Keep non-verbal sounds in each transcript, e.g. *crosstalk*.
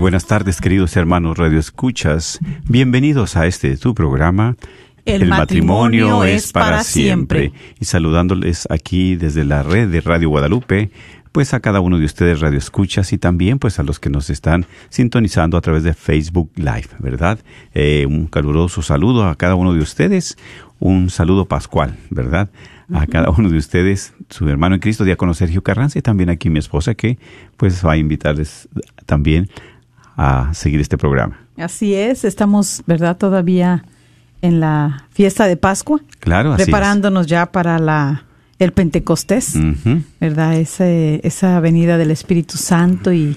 buenas tardes, queridos hermanos Radio Escuchas. Bienvenidos a este tu programa. El matrimonio es para siempre. Y saludándoles aquí desde la red de Radio Guadalupe, pues a cada uno de ustedes Radio Escuchas y también pues a los que nos están sintonizando a través de Facebook Live, ¿verdad? Eh, un caluroso saludo a cada uno de ustedes, un saludo pascual, ¿verdad? A cada uno de ustedes, su hermano en Cristo, diácono Sergio Carranza y también aquí mi esposa que pues va a invitarles también a seguir este programa. Así es, estamos, ¿verdad? Todavía en la fiesta de Pascua, Claro, así es. preparándonos ya para la el Pentecostés. ¿verdad? Ese, esa venida del Espíritu Santo y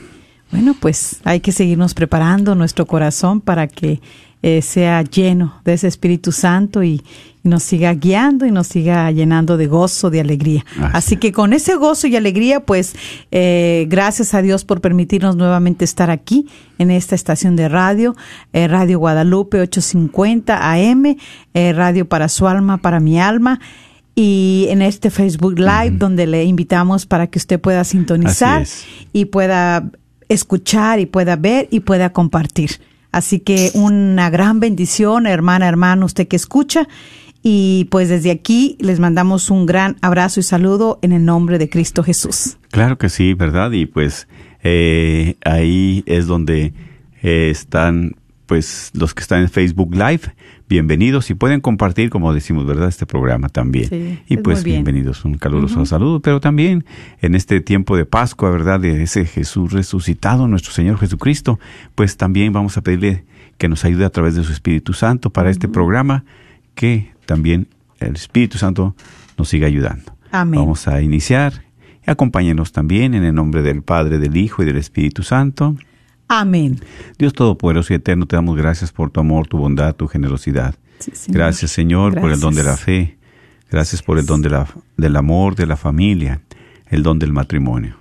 bueno, pues hay que seguirnos preparando nuestro corazón para que eh, sea lleno de ese Espíritu Santo y, y nos siga guiando y nos siga llenando de gozo, de alegría. Así Así que con ese gozo y alegría, pues eh, gracias a Dios por permitirnos nuevamente estar aquí en esta estación de radio, eh, Radio Guadalupe 850 AM, eh, Radio para su alma, para mi alma. Y en este Facebook Live, donde le invitamos para que usted pueda sintonizar y pueda escuchar y pueda ver y pueda compartir. Así que una gran bendición, hermana, hermano, usted que escucha. Y pues desde aquí les mandamos un gran abrazo y saludo en el nombre de Cristo Jesús. Claro que sí, ¿verdad? Y pues eh, ahí es donde eh, están pues los que están en Facebook Live, bienvenidos y pueden compartir, como decimos, ¿verdad? Este programa también. Sí, y es pues bienvenidos, un caluroso saludo, pero también en este tiempo de Pascua, ¿verdad? De ese Jesús resucitado, nuestro Señor Jesucristo, pues también vamos a pedirle que nos ayude a través de su Espíritu Santo para este programa, que también el Espíritu Santo nos siga ayudando. Amén. Vamos a iniciar. Acompáñenos también en el nombre del Padre, del Hijo y del Espíritu Santo. Amén. Dios Todopoderoso y Eterno, te damos gracias por tu amor, tu bondad, tu generosidad. Sí, Señor. Gracias, Señor, por el don de la fe. Gracias por el don de la, del amor, de la familia, el don del matrimonio.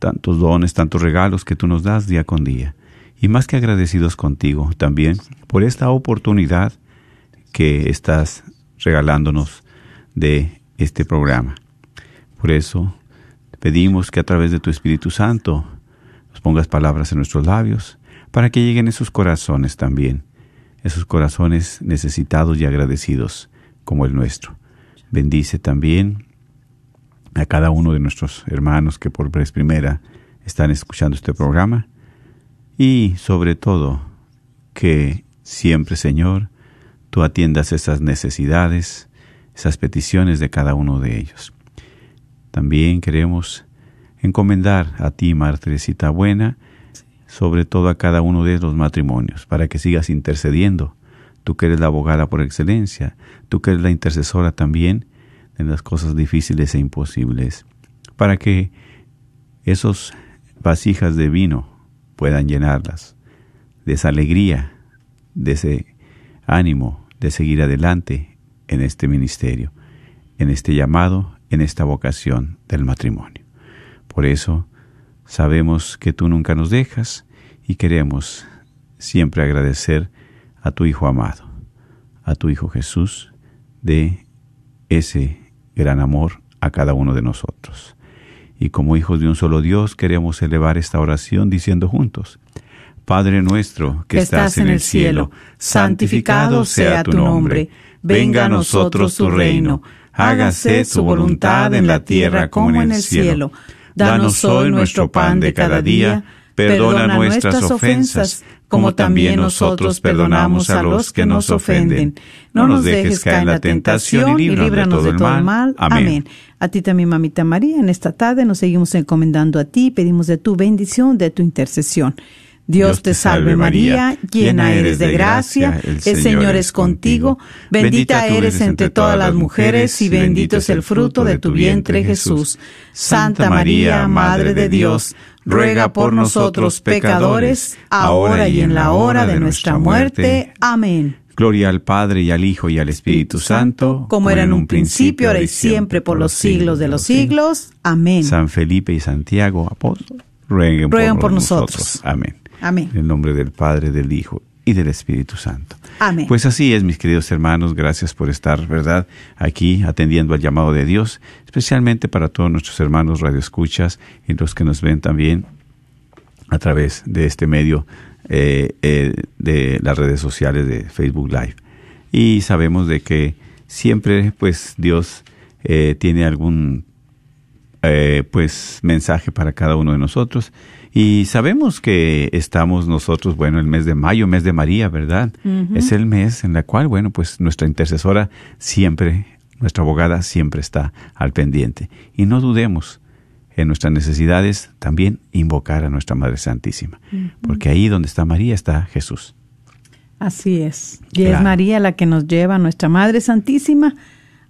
Tantos dones, tantos regalos que tú nos das día con día. Y más que agradecidos contigo también por esta oportunidad que estás regalándonos de este programa. Por eso pedimos que a través de tu Espíritu Santo pongas palabras en nuestros labios para que lleguen esos corazones también, esos corazones necesitados y agradecidos como el nuestro. Bendice también a cada uno de nuestros hermanos que por vez primera están escuchando este programa y sobre todo que siempre, Señor, tú atiendas esas necesidades, esas peticiones de cada uno de ellos. También queremos encomendar a ti, Martresita Buena, sobre todo a cada uno de los matrimonios, para que sigas intercediendo. Tú que eres la abogada por excelencia, tú que eres la intercesora también en las cosas difíciles e imposibles, para que esos vasijas de vino puedan llenarlas de esa alegría, de ese ánimo de seguir adelante en este ministerio, en este llamado, en esta vocación del matrimonio. Por eso sabemos que tú nunca nos dejas y queremos siempre agradecer a tu Hijo amado, a tu Hijo Jesús, de ese gran amor a cada uno de nosotros. Y como hijos de un solo Dios queremos elevar esta oración diciendo juntos, Padre nuestro que estás en el cielo, santificado sea tu nombre, venga a nosotros tu reino, hágase tu voluntad en la tierra como en el cielo. Danos hoy nuestro pan de cada día, perdona nuestras ofensas, como también nosotros perdonamos a los que nos ofenden. No nos dejes caer en la tentación y líbranos de todo el mal. Amén. A ti también, mamita María, en esta tarde nos seguimos encomendando a ti, pedimos de tu bendición, de tu intercesión. Dios te salve María, llena eres de gracia, el Señor es contigo, bendita eres entre todas las mujeres y bendito es el fruto de tu vientre Jesús. Santa María, Madre de Dios, ruega por nosotros pecadores, ahora y en la hora de nuestra muerte. Amén. Gloria al Padre y al Hijo y al Espíritu Santo, como era en un principio, ahora y siempre, por los siglos de los siglos. Amén. San Felipe y Santiago, apóstol, rueguen, por, nosotros. Amén. Amén. En el nombre del Padre, del Hijo y del Espíritu Santo. Amén. Pues así es, mis queridos hermanos, gracias por estar, ¿verdad?, aquí atendiendo al llamado de Dios, especialmente para todos nuestros hermanos radioescuchas y los que nos ven también a través de este medio eh, eh, de las redes sociales de Facebook Live. Y sabemos de que siempre, pues, Dios eh, tiene algún, pues, mensaje para cada uno de nosotros y sabemos que estamos nosotros, bueno, el mes de mayo, mes de María, ¿verdad? Es el mes en el cual, bueno, pues nuestra intercesora siempre, nuestra abogada siempre está al pendiente. Y no dudemos en nuestras necesidades también invocar a nuestra Madre Santísima, porque ahí donde está María está Jesús. Así es. Y es María la que nos lleva a nuestra Madre Santísima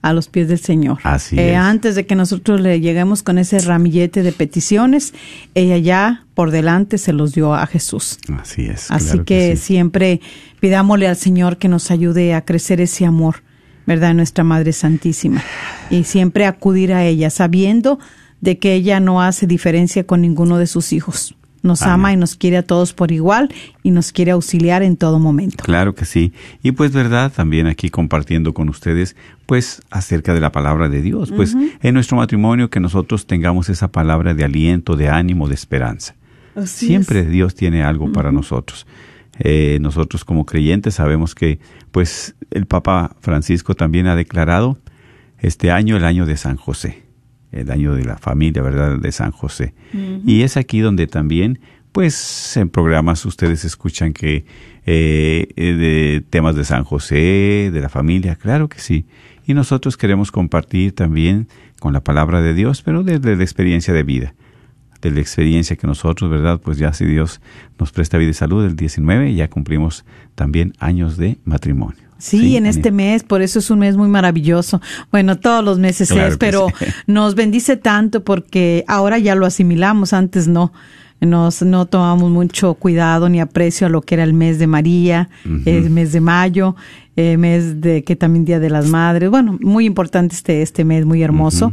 a los pies del Señor. Así eh, Antes de que nosotros le lleguemos con ese ramillete de peticiones, ella ya por delante se los dio a Jesús. Así es. Así que, siempre pidámosle al Señor que nos ayude a crecer ese amor, ¿verdad? Nuestra Madre Santísima. Y siempre acudir a ella, sabiendo de que ella no hace diferencia con ninguno de sus hijos nos ama y nos quiere a todos por igual y nos quiere auxiliar en todo momento. Claro que sí. Y pues verdad, también aquí compartiendo con ustedes pues acerca de la palabra de Dios, pues en nuestro matrimonio que nosotros tengamos esa palabra de aliento, de ánimo, de esperanza. Siempre Dios tiene algo para nosotros. Eh, nosotros como creyentes sabemos que pues el Papa Francisco también ha declarado este año el año de San José el año de la familia, ¿verdad?, de San José. Y es aquí donde también, pues, en programas ustedes escuchan que eh, eh, de temas de San José, de la familia, claro que sí. Y nosotros queremos compartir también con la palabra de Dios, pero desde la experiencia de vida de la experiencia que nosotros, ¿verdad? Pues ya si Dios nos presta vida y salud, el 19 ya cumplimos también años de matrimonio. Sí, en este mes, por eso es un mes muy maravilloso. Bueno, todos los meses es, pero *laughs* nos bendice tanto porque ahora ya lo asimilamos, antes no. Nos, no tomamos mucho cuidado ni aprecio a lo que era el mes de María, el mes de mayo, el mes de que también Día de las Madres. Bueno, muy importante este, este mes, muy hermoso.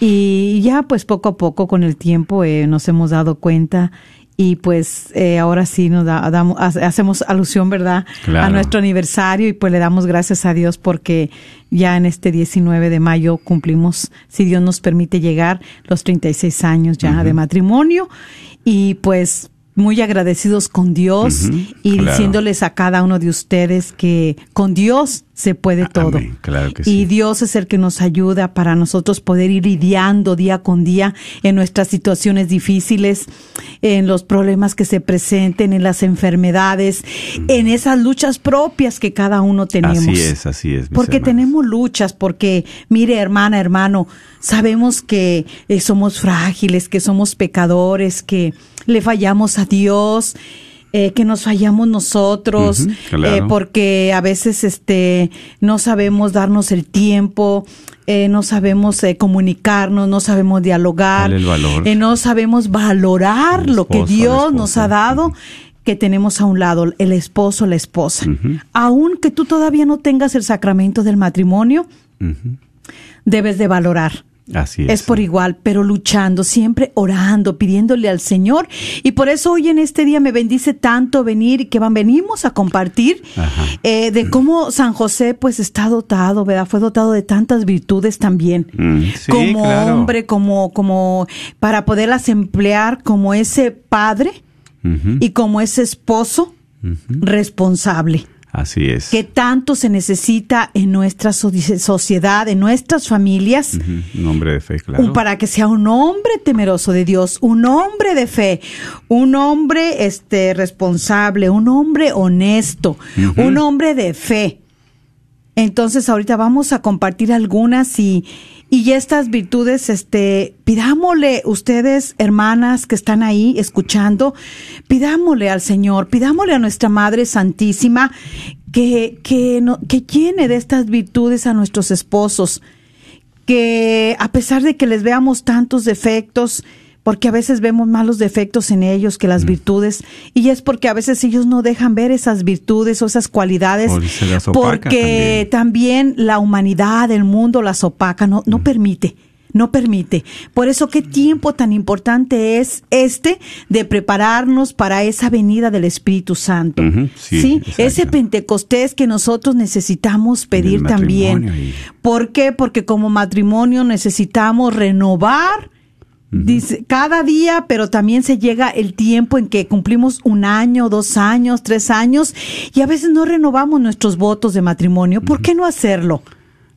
Y ya pues poco a poco con el tiempo eh, nos hemos dado cuenta y pues eh, ahora sí nos damos, hacemos alusión, ¿verdad? A nuestro aniversario y pues le damos gracias a Dios porque ya en este 19 de mayo cumplimos, si Dios nos permite llegar, los 36 años ya de matrimonio. Y pues muy agradecidos con Dios y diciéndoles a cada uno de ustedes que con Dios se puede todo. y Dios es el que nos ayuda para nosotros poder ir lidiando día con día en nuestras situaciones difíciles, en los problemas que se presenten, en las enfermedades, en esas luchas propias que cada uno tenemos. Así es, así es. Porque tenemos luchas, porque mire hermana, hermano, sabemos que eh, somos frágiles, que somos pecadores, que le fallamos a Dios. Eh, que nos fallamos nosotros, eh, porque a veces este no sabemos darnos el tiempo, eh, no sabemos comunicarnos, no sabemos dialogar, no sabemos valorar lo que Dios nos ha dado. que tenemos a un lado, el esposo, la esposa. Aun que tú todavía no tengas el sacramento del matrimonio, debes de valorar Así es. Es por igual, pero luchando, siempre orando, pidiéndole al Señor. Y por eso hoy en este día me bendice tanto venir y que van, venimos a compartir eh, de cómo San José pues está dotado, ¿verdad? Fue dotado de tantas virtudes también. Mm, sí, como claro. hombre, como, como para poderlas emplear como ese padre y como ese esposo responsable Así es. que tanto se necesita en nuestra so- sociedad, en nuestras familias, Un hombre de fe, claro. para que sea un hombre temeroso de Dios, un hombre de fe, un hombre este responsable, un hombre honesto, un hombre de fe. Entonces ahorita vamos a compartir algunas y y estas virtudes este pidámosle ustedes hermanas que están ahí escuchando, pidámosle al Señor, pidámosle a nuestra Madre Santísima que que no, que llene de estas virtudes a nuestros esposos que a pesar de que les veamos tantos defectos, porque a veces vemos más los defectos en ellos que Mm. las virtudes, y es porque a veces ellos no dejan ver esas virtudes o esas cualidades, O las porque también. la humanidad, el mundo las opaca, no, Mm. no permite. No permite. Por eso, qué tiempo tan importante es este de prepararnos para esa venida del Espíritu Santo. Sí, ese Pentecostés que nosotros necesitamos pedir también. y- ¿Por qué? Porque como matrimonio necesitamos renovar. Dice, cada día, pero también se llega el tiempo en que cumplimos un año, dos años, tres años, y a veces no renovamos nuestros votos de matrimonio. ¿Por qué no hacerlo?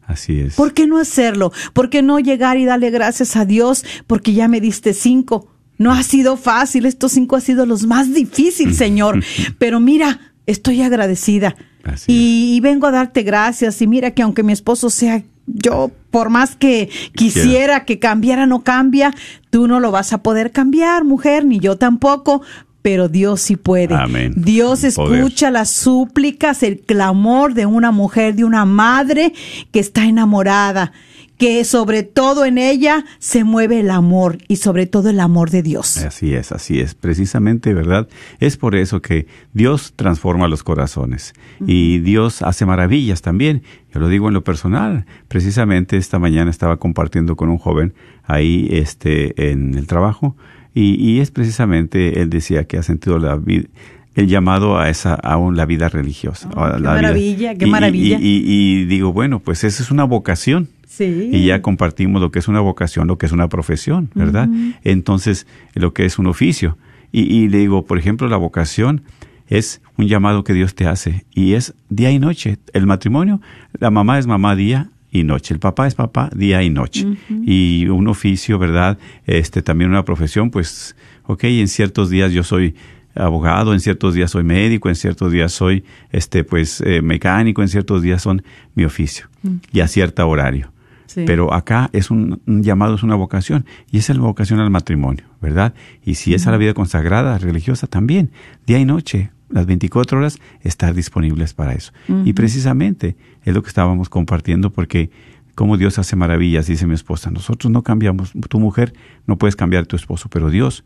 Así es. ¿Por qué no hacerlo? ¿Por qué no llegar y darle gracias a Dios porque ya me diste cinco? No ha sido fácil, estos cinco han sido los más difíciles, Señor. *laughs* Pero mira, estoy agradecida. Así Y, y vengo a darte gracias. Y mira que aunque mi esposo sea yo, por más que quisiera que cambiara, no cambia, tú no lo vas a poder cambiar, mujer, ni yo tampoco. Pero Dios sí puede. Amén. Dios escucha las súplicas, el clamor de una mujer, de una madre que está enamorada, que sobre todo en ella se mueve el amor y sobre todo el amor de Dios. Así es, así es. Precisamente, ¿verdad? Es por eso que Dios transforma los corazones y Dios hace maravillas también. Yo lo digo en lo personal. Precisamente esta mañana estaba compartiendo con un joven ahí este, en el trabajo y, y es precisamente, él decía que ha sentido la vida el llamado a esa a un- la vida religiosa. Oh, a qué la vida. maravilla, qué maravilla. Y, y- y digo, bueno, pues esa es una vocación. Sí. Y ya compartimos lo que es una vocación, lo que es una profesión, ¿verdad? Entonces, lo que es un oficio. Y, y le digo, por ejemplo, la vocación es un llamado que Dios te hace y es día y noche. El matrimonio, la mamá es mamá día y noche, el papá es papá día y noche. Y un oficio, ¿verdad? Este también una profesión, pues, ok, en ciertos días yo soy abogado, en ciertos días soy médico, en ciertos días soy este pues eh, mecánico, en ciertos días son mi oficio y a cierto horario. Sí. Pero acá es un, un llamado, es una vocación, y esa es la vocación al matrimonio, ¿verdad? Y si es a la vida consagrada, religiosa también, día y noche, las 24 horas, estar disponibles para eso. Y precisamente es lo que estábamos compartiendo, porque como Dios hace maravillas, dice mi esposa, nosotros no cambiamos, tu mujer no puedes cambiar tu esposo, pero Dios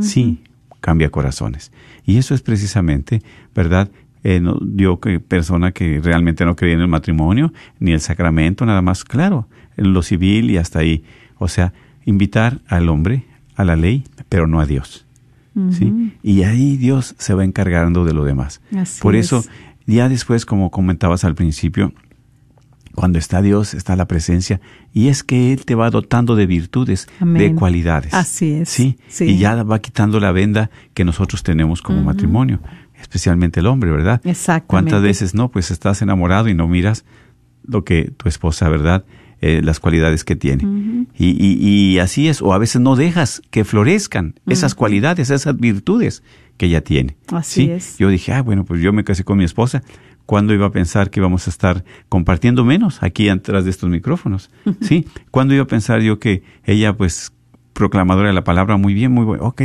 sí cambia corazones. Y eso es precisamente, ¿verdad? Eh, no- yo que persona que realmente no creía en el matrimonio ni el sacramento, nada más, claro, en lo civil y hasta ahí. O sea, invitar al hombre a la ley, pero no a Dios. ¿sí? Y ahí Dios se va encargando de lo demás. Así Por es. eso, ya después, como comentabas al principio, cuando está Dios, está la presencia, y es que Él te va dotando de virtudes, de cualidades. Así es, Sí, sí. y ya va quitando la venda que nosotros tenemos como matrimonio, especialmente el hombre, ¿verdad? Exactamente. ¿Cuántas veces no? Pues estás enamorado y no miras lo que tu esposa, ¿verdad? Eh, las cualidades que tiene. y, y, y así es, o a veces no dejas que florezcan esas cualidades, esas virtudes que ella tiene. Así ¿sí? es. Yo dije, ah, bueno, pues yo me casé con mi esposa. ¿Cuándo iba a pensar que íbamos a estar compartiendo menos aquí atrás de estos micrófonos? ¿Sí? ¿Cuándo iba a pensar yo que ella, pues, proclamadora de la palabra, muy bien, muy bueno, ok.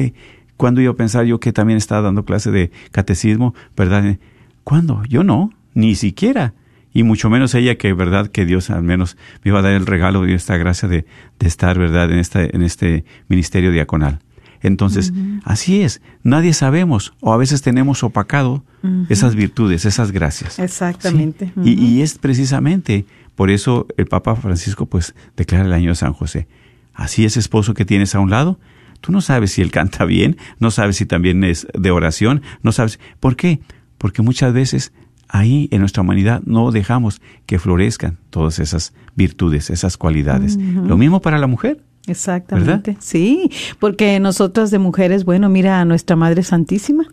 ¿Cuándo iba a pensar yo que también estaba dando clase de catecismo, verdad? ¿Cuándo? Yo no, ni siquiera. Y mucho menos ella que, verdad, que Dios al menos me iba a dar el regalo de esta gracia de, de estar, verdad, en, esta, en este ministerio diaconal. Entonces, así es, nadie sabemos o a veces tenemos opacado esas virtudes, esas gracias. Exactamente. ¿sí? y, y es precisamente por eso el Papa Francisco pues declara el año de San José. Así ese esposo que tienes a un lado, tú no sabes si él canta bien, no sabes si también es de oración, no sabes. ¿Por qué? Porque muchas veces ahí en nuestra humanidad no dejamos que florezcan todas esas virtudes, esas cualidades. Lo mismo para la mujer. Exactamente. ¿verdad? Sí, porque nosotras de mujeres, bueno, mira a nuestra Madre Santísima.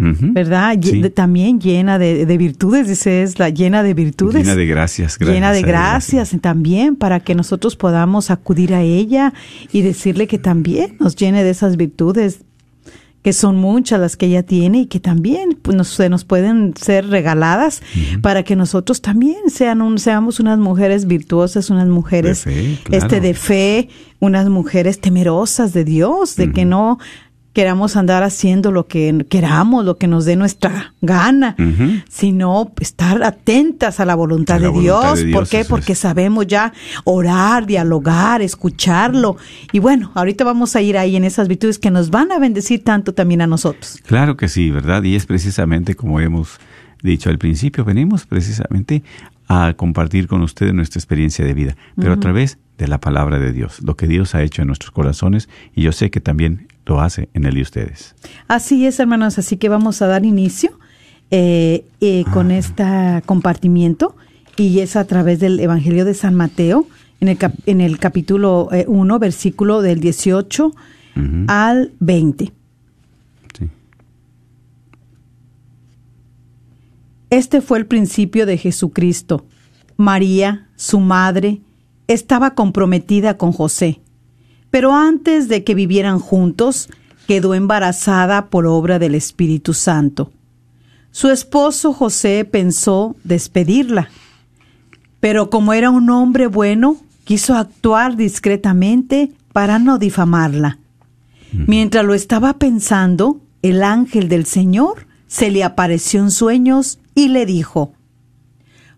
¿Verdad? Sí. También llena de, de virtudes, dice, es la llena de virtudes. Llena de gracias. llena de gracias también para que nosotros podamos acudir a ella y decirle que también nos llene de esas virtudes que son muchas las que ella tiene y que también pues, nos, se nos pueden ser regaladas para que nosotros también sean un, seamos unas mujeres virtuosas, unas mujeres De fe, claro. este de fe, unas mujeres temerosas de Dios, de que no queramos andar haciendo lo que queramos, lo que nos dé nuestra gana, sino estar atentas a la voluntad, A la de, voluntad Dios. de Dios, ¿Por qué? Porque es. sabemos ya orar, dialogar, escucharlo. Y bueno, ahorita vamos a ir ahí en esas virtudes que nos van a bendecir tanto también a nosotros. Claro que sí, ¿verdad? Y es precisamente como hemos dicho al principio, venimos precisamente a compartir con ustedes nuestra experiencia de vida, pero a través de la palabra de Dios, lo que Dios ha hecho en nuestros corazones y yo sé que también lo hace en el de ustedes. Así es, hermanos, así que vamos a dar inicio eh, eh, con este compartimiento y es a través del Evangelio de San Mateo en el, cap- en el capítulo 1, versículo del 18 Ujú. al 20. Sí. Este fue el principio de Jesucristo. María, su madre, estaba comprometida con José, pero antes de que vivieran juntos, quedó embarazada por obra del Espíritu Santo. Su esposo José pensó despedirla, pero como era un hombre bueno, quiso actuar discretamente para no difamarla. Mientras lo estaba pensando, el ángel del Señor se le apareció en sueños y le dijo,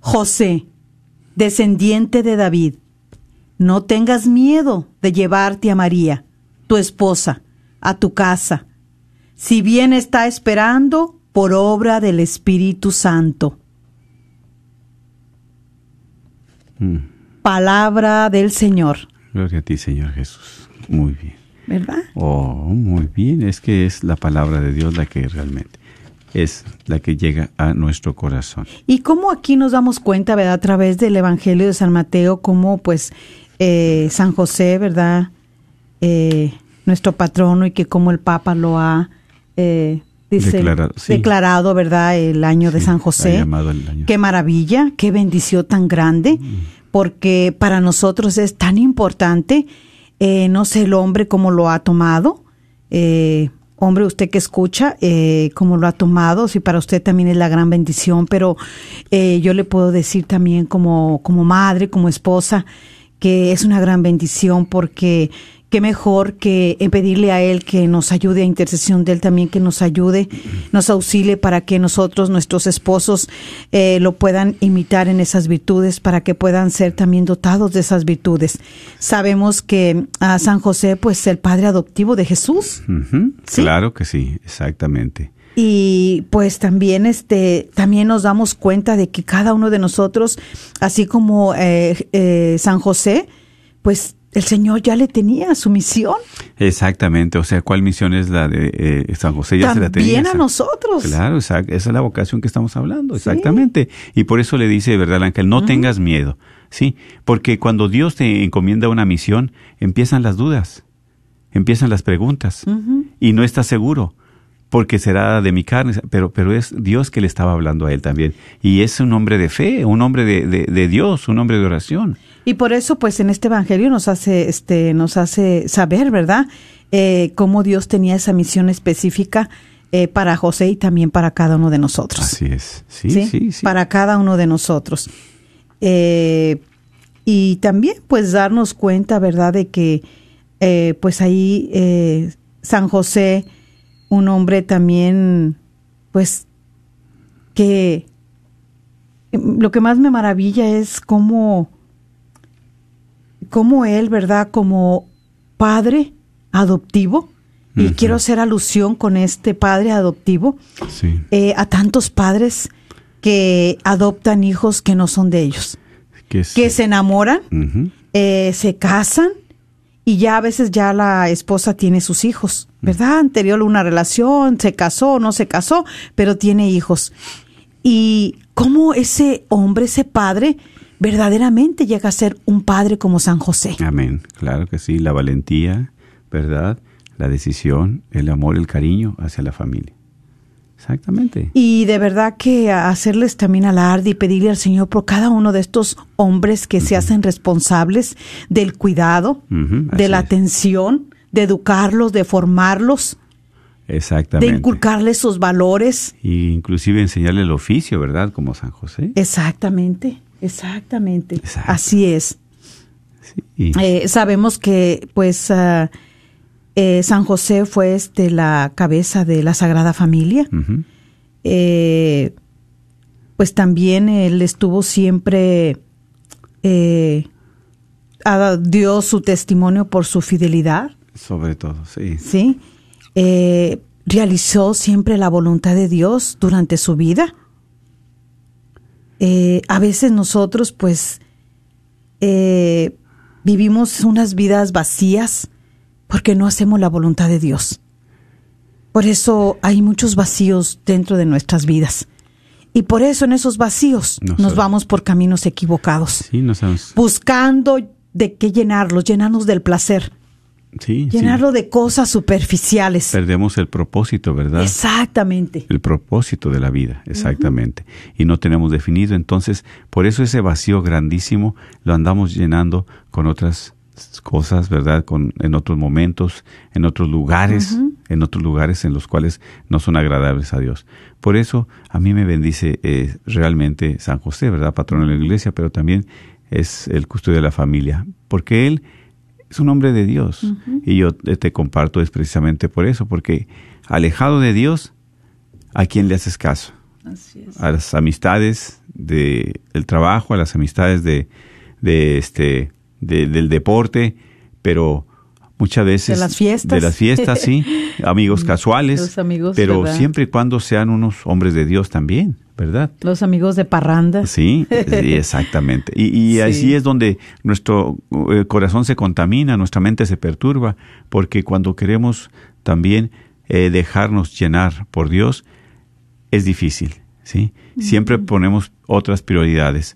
José, descendiente de David, no tengas miedo de llevarte a María, tu esposa, a tu casa, si bien está esperando por obra del Espíritu Santo. Mm. Palabra del Señor, Gloria a ti, Señor Jesús. Muy bien. ¿verdad? Oh, muy bien. Es que es la palabra de Dios la que realmente es la que llega a nuestro corazón. Y cómo aquí nos damos cuenta, ¿verdad? A través del Evangelio de San Mateo, cómo pues eh, San José, ¿verdad? Eh, nuestro patrono y que como el Papa lo ha, eh, dice, Declarado, sí. declarado, ¿verdad? El año de San José. año. Qué maravilla, qué bendición tan grande, porque para nosotros es tan importante, eh, no sé el hombre cómo lo ha tomado, eh, hombre usted que escucha, eh, cómo lo ha tomado, si para usted también es la gran bendición, pero eh, yo le puedo decir también como, como madre, como esposa, que es una gran bendición porque qué mejor que en pedirle a Él que nos ayude a intercesión de Él también, que nos ayude, nos auxilie para que nosotros, nuestros esposos, eh, lo puedan imitar en esas virtudes, para que puedan ser también dotados de esas virtudes. Sabemos que a San José, pues el padre adoptivo de Jesús. Claro que sí, exactamente. Y pues también este también nos damos cuenta de que cada uno de nosotros así como eh, eh, San José pues el Señor ya le tenía su misión Exactamente, o sea, ¿cuál misión es la de eh, San José? Ya se la tenía. también a esa. nosotros Claro, esa es la vocación que estamos hablando, exactamente. Y por eso le dice, ¿verdad, el ángel? No tengas miedo, ¿sí? Porque cuando Dios te encomienda una misión, empiezan las dudas, empiezan las preguntas, y no estás seguro, porque será de mi carne, pero, pero es Dios que le estaba hablando a él también. Y es un hombre de fe, un hombre de, de, de Dios, un hombre de oración. y por eso pues en este evangelio nos hace este nos hace saber verdad eh, cómo Dios tenía esa misión específica eh, para José y también para cada uno de nosotros Así es. Sí, ¿sí? sí, sí. Para cada uno de nosotros. Eh, y también, pues, darnos cuenta, ¿verdad?, de que, pues, ahí San José, un hombre también, pues, que lo que más me maravilla es cómo, cómo él, ¿verdad?, como padre adoptivo, y quiero hacer alusión con este padre adoptivo Sí. eh, a tantos padres que adoptan hijos que no son de ellos, Que, se enamoran, eh, se casan y ya a veces ya la esposa tiene sus hijos, ¿verdad? Anterior una relación, se casó, no se casó, pero tiene hijos. Y cómo ese hombre, ese padre, verdaderamente llega a ser un padre como San José. Amén. Claro que sí. La valentía, ¿verdad? La decisión, el amor, el cariño hacia la familia. Exactamente. Y de verdad que hacerles también alarde y pedirle al Señor por cada uno de estos hombres que se hacen responsables del cuidado, de la es. atención, de educarlos, de formarlos, de Exactamente. inculcarles sus valores. Y inclusive enseñarle el oficio, ¿verdad? Como San José. Exactamente, exactamente. Exacto. Así es. Sí. Eh, sabemos que, pues, ah, eh, San José fue este la cabeza de la Sagrada Familia. Eh, pues también él estuvo siempre, eh, dio su testimonio por su fidelidad, Sobre todo, sí. ¿sí? Realizó siempre la voluntad de Dios durante su vida. A veces nosotros, pues, vivimos unas vidas vacías porque no hacemos la voluntad de Dios. Por eso hay muchos vacíos dentro de nuestras vidas. Y por eso en esos vacíos No nos vamos por caminos equivocados, Sí, no sabemos. buscando de qué llenarlos, llenarnos del placer, Sí, sí. llenarlo de cosas superficiales. Perdemos el propósito, ¿verdad? Exactamente. El propósito de la vida, exactamente. Y no tenemos definido. Entonces, por eso ese vacío grandísimo lo andamos llenando con otras cosas, ¿verdad? Con, en otros momentos, en otros lugares, en otros lugares en los cuales no son agradables a Dios. Por eso a mí me bendice eh, realmente San José, ¿verdad? Patrono de la iglesia, pero también es el custodio de la familia, porque él es un hombre de Dios. Y yo te comparto es precisamente por eso, porque alejado de Dios, ¿a quién le haces caso? A las amistades de, del trabajo, a las amistades de, de este, de- del deporte, pero muchas veces... De las fiestas. De las fiestas, sí. *laughs* Amigos casuales. Los amigos, pero ¿verdad? siempre y cuando sean unos hombres de Dios también, ¿verdad? Los amigos de parranda. Sí, sí, exactamente. Y, y *laughs* Sí. así es donde nuestro eh, corazón se contamina, nuestra mente se perturba, porque cuando queremos también eh, dejarnos llenar por Dios, es difícil, ¿sí? Siempre ponemos otras prioridades,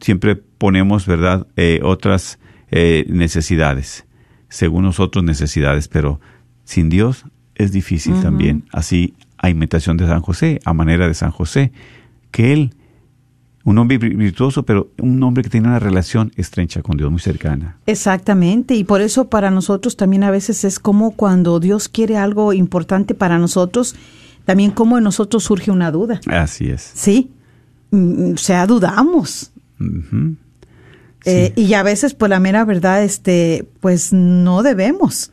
siempre ponemos, ¿verdad?, eh, otras eh, necesidades, según nosotros necesidades, pero sin Dios es difícil también. Así, a imitación de San José, a manera de San José, que él un hombre vir- virtuoso, pero un hombre que tiene una relación estrecha con Dios, muy cercana. Exactamente, y por eso para nosotros también a veces es como cuando Dios quiere algo importante para nosotros, también como en nosotros surge una duda, Así es. ¿sí? Mm, O sea, dudamos. Eh, y a veces, pues la mera verdad, este, pues no debemos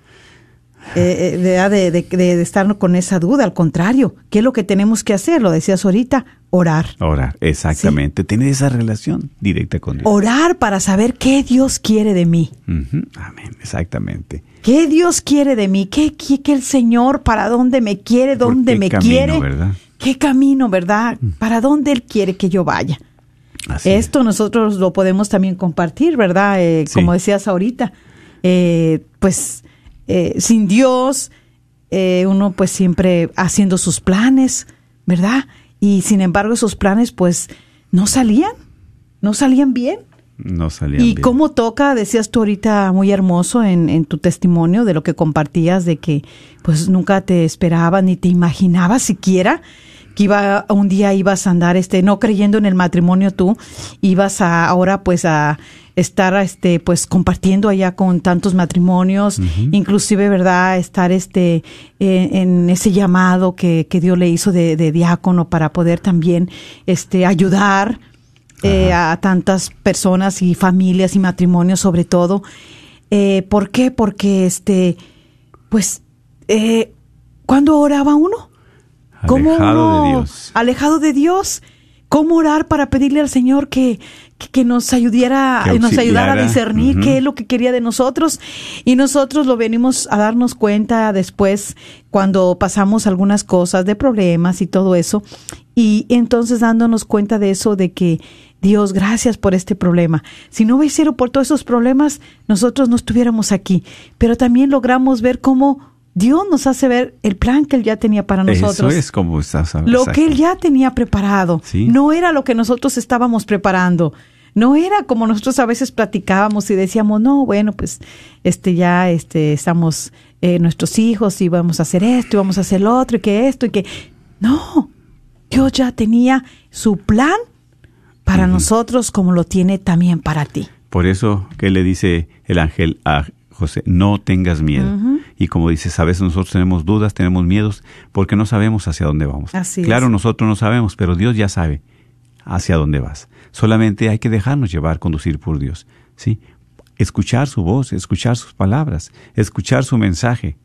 eh, eh, de, de- de- de estar con esa duda. Al contrario, ¿qué es lo que tenemos que hacer? Lo decías ahorita, orar. Orar, exactamente. Tener esa relación directa con Dios. Orar para saber qué Dios quiere de mí. Amén, exactamente. ¿Qué Dios quiere de mí? ¿Qué, qué, qué el Señor para dónde me quiere? ¿Por ¿Dónde qué me camino, quiere? verdad? Mm. ¿Qué camino, verdad? ¿Para dónde Él quiere que yo vaya? Así es. Esto nosotros lo podemos también compartir, ¿verdad? Eh, Sí. Como decías ahorita, eh, pues eh, sin Dios, eh, uno pues siempre haciendo sus planes, ¿verdad? Y sin embargo esos planes pues no salían, no salían bien. No salían Y bien. cómo toca, decías tú ahorita muy hermoso en, en tu testimonio de lo que compartías, de que pues nunca te esperabas ni te imaginabas siquiera que iba un día ibas a andar este no creyendo en el matrimonio tú ibas a ahora pues a estar este pues compartiendo allá con tantos matrimonios inclusive verdad estar este en ese llamado que, que Dios le hizo de, de diácono para poder también este ayudar eh, a tantas personas y familias y matrimonios sobre todo. Eh, ¿Por qué? Porque este, pues, eh, ¿cuándo oraba uno? ¿Cómo Alejado uno- de Dios. Alejado de Dios. cómo orar para pedirle al Señor que, que, que nos ayudara, Que nos ayudara a discernir qué es lo que quería de nosotros. Y nosotros lo venimos a darnos cuenta después cuando pasamos algunas cosas de problemas y todo eso. Y entonces dándonos cuenta de eso, de que Dios, gracias por este problema. Si no hubiera sido por todos esos problemas, nosotros no estuviéramos aquí. Pero también logramos ver cómo Dios nos hace ver el plan que Él ya tenía para nosotros. Eso es como estás Lo que Él ya tenía preparado. Sí. No era lo que nosotros estábamos preparando. No era como nosotros a veces platicábamos y decíamos, no, bueno, pues este ya este estamos eh, nuestros hijos y vamos a hacer esto y vamos a hacer lo otro y que esto y que no. Dios ya tenía su plan para nosotros como lo tiene también para ti. Por eso que le dice el ángel a José, no tengas miedo. Y como dices, a veces nosotros tenemos dudas, tenemos miedos, porque no sabemos hacia dónde vamos. Así claro, es. nosotros no sabemos, pero Dios ya sabe hacia dónde vas. Solamente hay que dejarnos llevar, conducir por Dios. ¿sí? Escuchar su voz, escuchar sus palabras, escuchar su mensaje,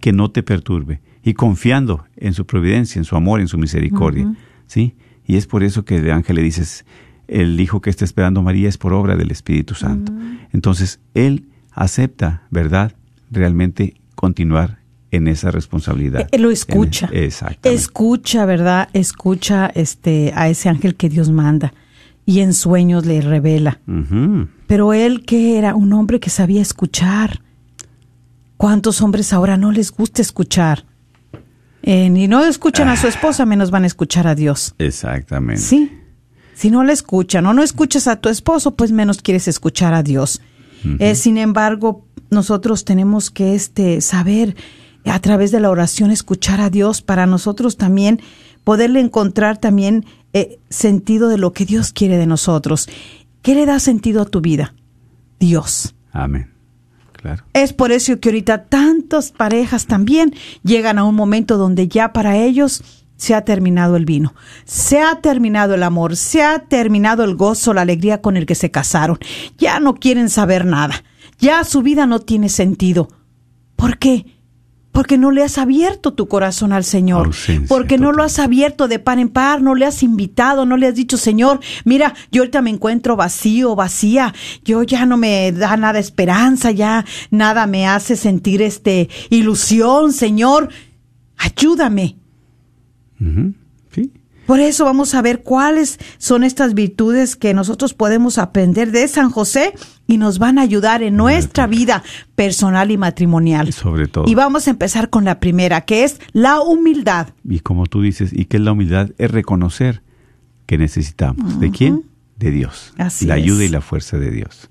que no te perturbe. Y confiando en su providencia, en su amor, en su misericordia. ¿sí? Y es por eso que el ángel le dices, el hijo que está esperando María es por obra del Espíritu Santo. Entonces, él acepta, ¿verdad? Realmente continuar en esa responsabilidad. Eh, lo escucha. Exactamente. Escucha, ¿verdad? Escucha este a ese ángel que Dios manda y en sueños le revela. Pero él que era un hombre que sabía escuchar. ¿Cuántos hombres ahora no les gusta escuchar? Eh, ni no escuchan a su esposa, menos van a escuchar a Dios. Exactamente. Sí. Si no le escuchan o no escuchas a tu esposo, pues menos quieres escuchar a Dios. Eh, sin embargo, nosotros tenemos que este saber a través de la oración escuchar a Dios para nosotros también poderle encontrar también eh, sentido de lo que Dios quiere de nosotros. ¿Qué le da sentido a tu vida? Dios. Amén. Claro. Es por eso que ahorita tantas parejas también llegan a un momento donde ya para ellos se ha terminado el vino, se ha terminado el amor, se ha terminado el gozo, la alegría con el que se casaron. Ya no quieren saber nada, ya su vida no tiene sentido. ¿Por qué? Porque no le has abierto tu corazón al Señor, Ausencia porque no lo has abierto de par en par, no le has invitado, no le has dicho, Señor, mira, yo ahorita me encuentro vacío, vacía, yo ya no me da nada esperanza, ya nada me hace sentir este ilusión, Señor, ayúdame. Sí. Por eso vamos a ver cuáles son estas virtudes que nosotros podemos aprender de San José y nos van a ayudar en nuestra vida personal y matrimonial. Sobre todo. Y vamos a empezar con la primera, que es la humildad. Y como tú dices, y que es la humildad es reconocer que necesitamos. ¿De quién? De Dios. Así la es. ayuda y la fuerza de Dios.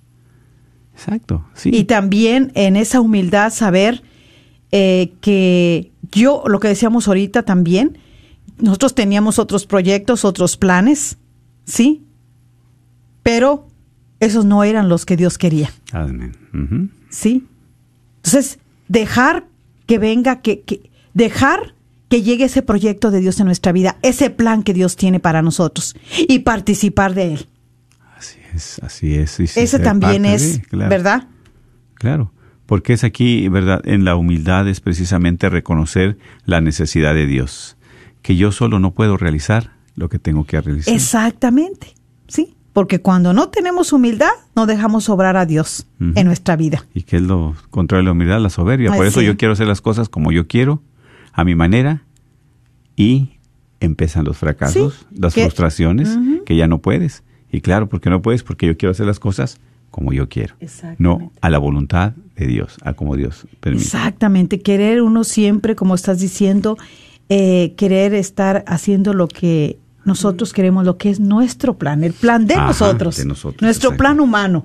Exacto. Sí. Y también en esa humildad saber eh, que yo, lo que decíamos ahorita también, nosotros teníamos otros proyectos, otros planes, ¿sí? Pero esos no eran los que Dios quería, Amén. ¿sí? Entonces, dejar que venga, que, que dejar que llegue ese proyecto de Dios en nuestra vida, ese plan que Dios tiene para nosotros y participar de él. Así es, así es. y Ese también es, de, claro. ¿verdad? Claro, porque es aquí, ¿verdad? En la humildad es precisamente reconocer la necesidad de Dios, que yo solo no puedo realizar lo que tengo que realizar. Exactamente, sí, porque cuando no tenemos humildad, no dejamos obrar a Dios en nuestra vida. Y que es lo contrario de la humildad, la soberbia. Por eso sí. yo quiero hacer las cosas como yo quiero, a mi manera, y empiezan los fracasos, Sí, las que- frustraciones, que ya no puedes. Y claro, porque no puedes, porque yo quiero hacer las cosas como yo quiero. No a la voluntad de Dios, a como Dios permite. Exactamente, querer uno siempre, como estás diciendo, eh, querer estar haciendo lo que nosotros queremos, lo que es nuestro plan, el plan de Ajá, nosotros, de nosotros, nuestro exacto. plan humano,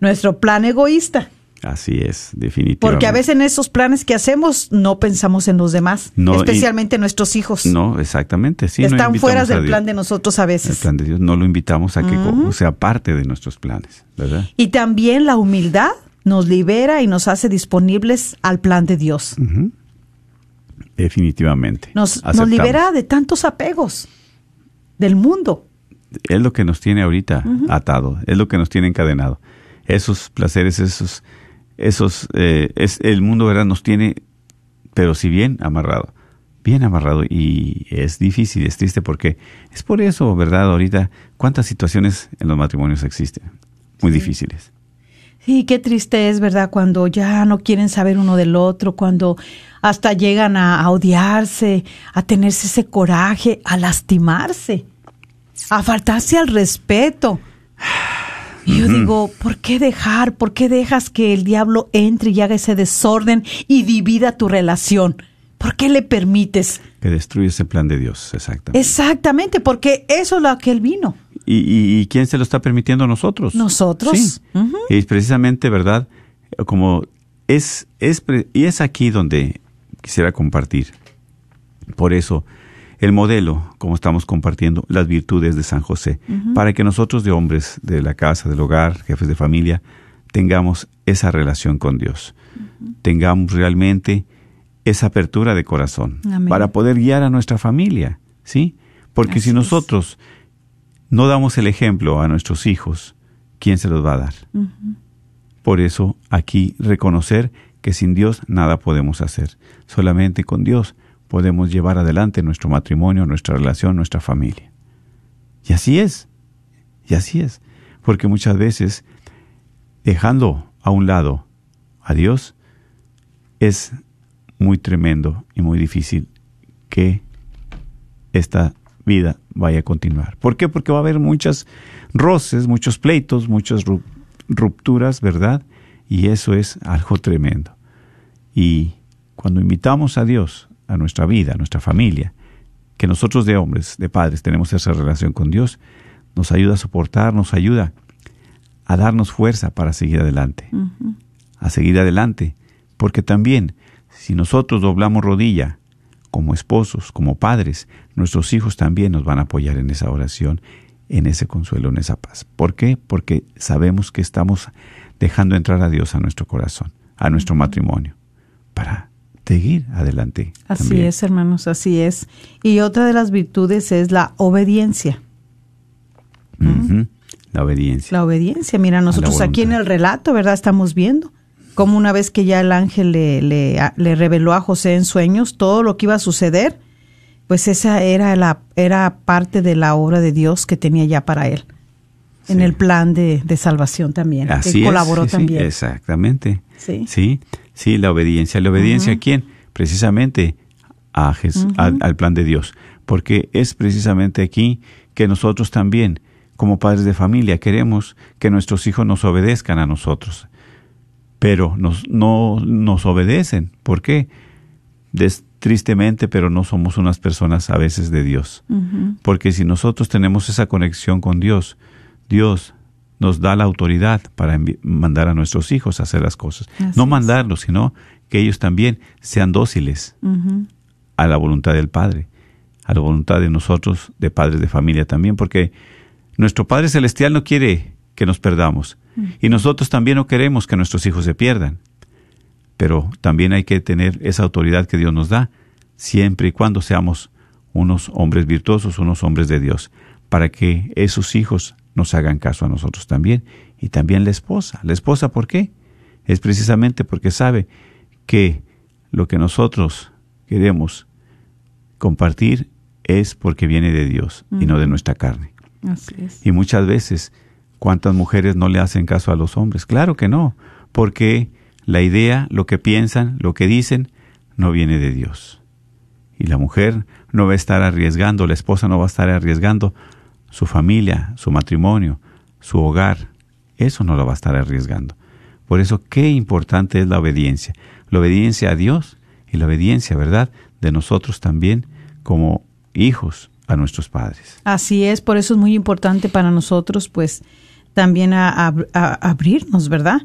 nuestro plan egoísta. Así es, definitivamente. Porque a veces en esos planes que hacemos no pensamos en los demás, No, y- especialmente nuestros hijos. No, exactamente. Sí, Están fuera del plan de nosotros a El veces. plan de Dios no lo invitamos a que sea parte de nuestros planes, ¿verdad? Y también la humildad nos libera y nos hace disponibles al plan de Dios. Definitivamente. Nos, libera de tantos apegos del mundo. Es lo que nos tiene ahorita atado, es lo que nos tiene encadenado. Esos placeres, esos, esos, eh, es el mundo, ¿verdad? Nos tiene, pero si bien amarrado. bien amarrado y es difícil, es triste porque es por eso, ¿verdad? Ahorita, ¿cuántas situaciones en los matrimonios existen? Muy difíciles. Sí, qué triste es, ¿verdad? Cuando ya no quieren saber uno del otro, cuando hasta llegan a, a odiarse, a tenerse ese coraje, a lastimarse, a faltarse al respeto. Y yo digo, ¿por qué dejar? ¿Por qué dejas que el diablo entre y haga ese desorden y divida tu relación? ¿Por qué le permites? Que destruye ese plan de Dios, exactamente. Exactamente, porque eso es lo que él vino. ¿Y, y, y quién se lo está permitiendo? Nosotros. Nosotros. Sí. Y es precisamente, ¿verdad? Como es, es, y es aquí donde quisiera compartir. Por eso, el modelo, como estamos compartiendo, las virtudes de San José, para que nosotros de hombres de la casa, del hogar, jefes de familia, tengamos esa relación con Dios. Tengamos realmente esa apertura de corazón Amén. para poder guiar a nuestra familia, ¿sí? Porque Así si es. nosotros no damos el ejemplo a nuestros hijos, ¿quién se los va a dar? Por eso aquí reconocer que sin Dios nada podemos hacer. Solamente con Dios podemos llevar adelante nuestro matrimonio, nuestra relación, nuestra familia. Y así es. Y así es. Porque muchas veces, dejando a un lado a Dios, es muy tremendo y muy difícil que esta vida vaya a continuar. ¿Por qué? Porque va a haber muchas roces, muchos pleitos, muchas ru- rupturas, ¿verdad? Y eso es algo tremendo. Y cuando invitamos a Dios a nuestra vida, a nuestra familia, que nosotros de hombres, de padres, tenemos esa relación con Dios, nos ayuda a soportar, nos ayuda a darnos fuerza para seguir adelante, a seguir adelante, porque también si nosotros doblamos rodilla como esposos, como padres, nuestros hijos también nos van a apoyar en esa oración, en ese consuelo, en esa paz. ¿Por qué? Porque sabemos que estamos dejando entrar a Dios a nuestro corazón, a nuestro matrimonio, para seguir adelante. Así también. es, hermanos, así es. Y otra de las virtudes es la obediencia. La obediencia. La obediencia. Mira, nosotros aquí en el relato, ¿verdad? Estamos viendo como una vez que ya el ángel le, le, reveló a José en sueños todo lo que iba a suceder, pues esa era, la, era parte de la obra de Dios que tenía ya para él. En el plan de, de salvación también. Así que es, colaboró sí, sí, también. exactamente. Sí. sí, sí, la obediencia. ¿La obediencia a quién? Precisamente a Jes- al, al plan de Dios. Porque es precisamente aquí que nosotros también, como padres de familia, queremos que nuestros hijos nos obedezcan a nosotros. Pero nos, no nos obedecen. ¿Por qué? Des- tristemente, pero no somos unas personas a veces de Dios. Porque si nosotros tenemos esa conexión con Dios, Dios nos da la autoridad para mandar a nuestros hijos a hacer las cosas. Así no es. mandarlos, sino que ellos también sean dóciles a la voluntad del Padre, a la voluntad de nosotros, de padres de familia también, porque nuestro Padre Celestial no quiere que nos perdamos y nosotros también no queremos que nuestros hijos se pierdan. Pero también hay que tener esa autoridad que Dios nos da, siempre y cuando seamos unos hombres virtuosos, unos hombres de Dios, para que esos hijos nos hagan caso a nosotros también. Y también la esposa. ¿La esposa por qué? Es precisamente porque sabe que lo que nosotros queremos compartir es porque viene de Dios y no de nuestra carne. Así es. Y muchas veces, ¿cuántas mujeres no le hacen caso a los hombres? Claro que no, porque la idea, lo que piensan, lo que dicen, no viene de Dios. Y la mujer no va a estar arriesgando, la esposa no va a estar arriesgando su familia, su matrimonio, su hogar. Eso no lo va a estar arriesgando. Por eso, qué importante es la obediencia. La obediencia a Dios y la obediencia, ¿verdad?, de nosotros también como hijos a nuestros padres. Así es, por eso es muy importante para nosotros, pues, también a, a- a- abrirnos, ¿verdad?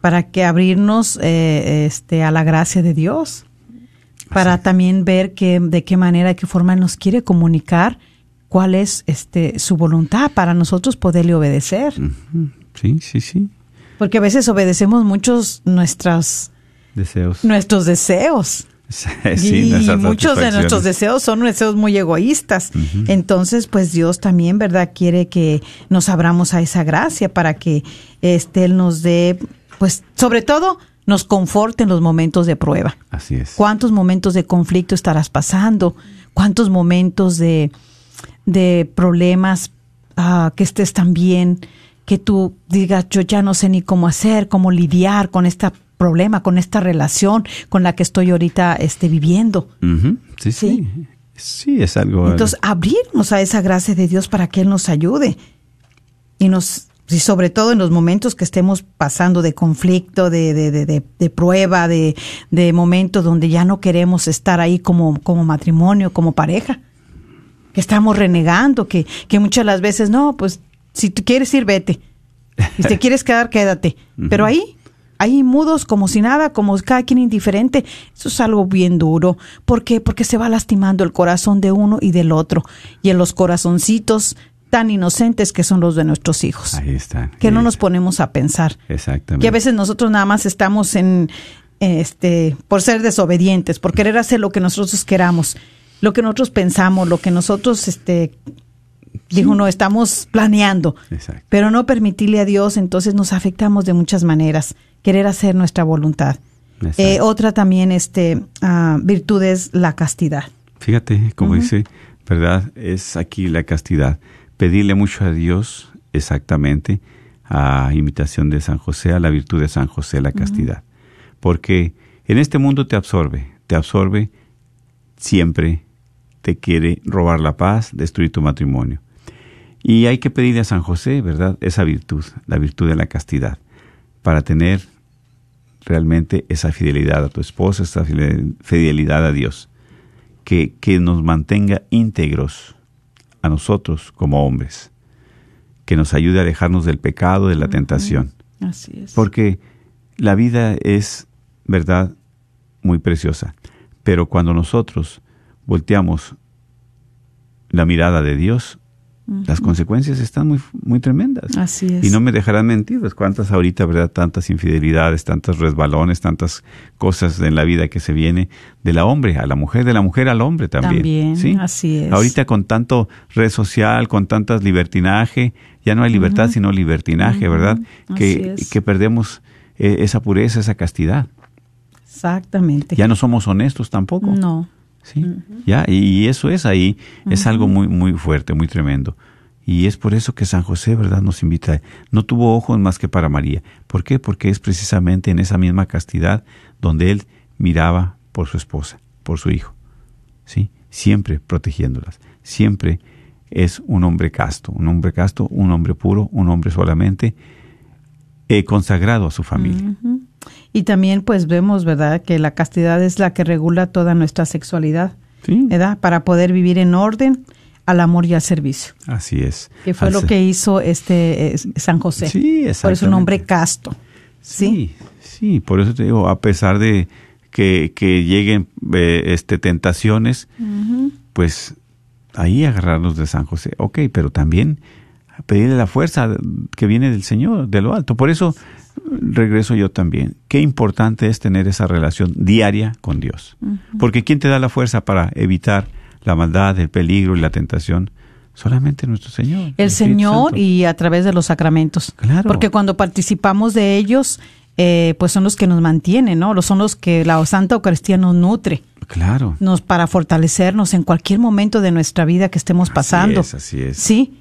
Para que abrirnos eh, este, a la gracia de Dios, para también ver que, de qué manera, de qué forma nos quiere comunicar cuál es este, su voluntad para nosotros poderle obedecer. Sí, sí, sí. Porque a veces obedecemos muchos nuestras, Deseos. nuestros deseos. *laughs* Sí, y muchos de nuestros deseos son deseos muy egoístas. Entonces, pues Dios también, ¿verdad? Quiere que nos abramos a esa gracia para que este, Él nos dé, pues, sobre todo, nos conforte en los momentos de prueba. Así es. ¿Cuántos momentos de conflicto estarás pasando? ¿Cuántos momentos de, de problemas ah, que estés tan bien, que tú digas, yo ya no sé ni cómo hacer, cómo lidiar con este problema, con esta relación con la que estoy ahorita este, viviendo? Sí, Sí. sí, sí. es algo. Entonces, abrirnos a esa gracia de Dios para que Él nos ayude. Y nos, y sobre todo en los momentos que estemos pasando de conflicto, de, de, de, prueba, de, de momentos donde ya no queremos estar ahí como, como matrimonio, como pareja. Que estamos renegando, que, que muchas de las veces, no, pues si tú quieres ir, vete. Si te *laughs* quieres quedar, quédate. Pero ahí, ahí mudos, como si nada, como cada quien indiferente. Eso es algo bien duro. ¿Por qué? Porque se va lastimando el corazón de uno y del otro. Y en los corazoncitos tan inocentes que son los de nuestros hijos. Ahí está. Que no nos ponemos a pensar. Exactamente. Que a veces nosotros nada más estamos en, este, por ser desobedientes, por querer hacer lo que nosotros queramos, lo que nosotros pensamos, lo que nosotros, este, dijo, no, estamos planeando. Exacto. Pero no permitirle a Dios, entonces nos afectamos de muchas maneras. Querer hacer nuestra voluntad. Eh, otra también, este, ah, virtud es la castidad. Fíjate, como dice, ¿verdad? Es aquí la castidad. Pedirle mucho a Dios, exactamente, a imitación de San José, a la virtud de San José, la castidad. Porque en este mundo te absorbe, te absorbe siempre, te quiere robar la paz, destruir tu matrimonio. Y hay que pedirle a San José, ¿verdad? Esa virtud, la virtud de la castidad, para tener realmente esa fidelidad a tu esposa, esa fidel- fidelidad a Dios que, que nos mantenga íntegros a nosotros como hombres, que nos ayude a alejarnos del pecado, de la tentación, Así es. porque la vida es, verdad, muy preciosa, pero cuando nosotros volteamos la mirada de Dios, las consecuencias están muy, muy tremendas. Así es. Y no me dejarán mentir, pues cuántas ahorita, ¿verdad? Tantas infidelidades, tantos resbalones, tantas cosas en la vida que se viene de la hombre a la mujer, de la mujer al hombre también. También, ¿sí? así es. Ahorita con tanto red social, con tantas libertinaje, ya no hay libertad sino libertinaje, ¿verdad? Así Que, es. que perdemos eh, esa pureza, esa castidad. Exactamente. Ya no somos honestos tampoco. No. ¿Sí? Ya, y eso es ahí, es algo muy, muy fuerte, muy tremendo. Y es por eso que San José, ¿verdad?, nos invita. No tuvo ojos más que para María. ¿Por qué? Porque es precisamente en esa misma castidad donde él miraba por su esposa, por su hijo. ¿Sí? Siempre protegiéndolas. Siempre es un hombre casto, un hombre casto, un hombre puro, un hombre solamente eh, consagrado a su familia. Y también pues vemos, ¿verdad?, que la castidad es la que regula toda nuestra sexualidad, Sí, ¿verdad? Para poder vivir en orden al amor y al servicio. así es. Que fue lo que hizo este eh, San José. Sí, Por eso un hombre casto. ¿sí? Sí, sí, por eso te digo, a pesar de que, que lleguen eh, este, tentaciones, pues ahí agarrarnos de San José. Ok, pero también pedirle la fuerza que viene del Señor, de lo alto. Por eso regreso yo también. Qué importante es tener esa relación diaria con Dios. Porque ¿quién te da la fuerza para evitar la maldad, el peligro y la tentación? Solamente nuestro Señor. El Señor Santo. y a través de los sacramentos. Claro. Porque cuando participamos de ellos, eh, pues son los que nos mantienen, ¿no? Son los que la Santa Eucaristía nos nutre. Claro. nos para fortalecernos en cualquier momento de nuestra vida que estemos pasando. Así es, así es. Sí,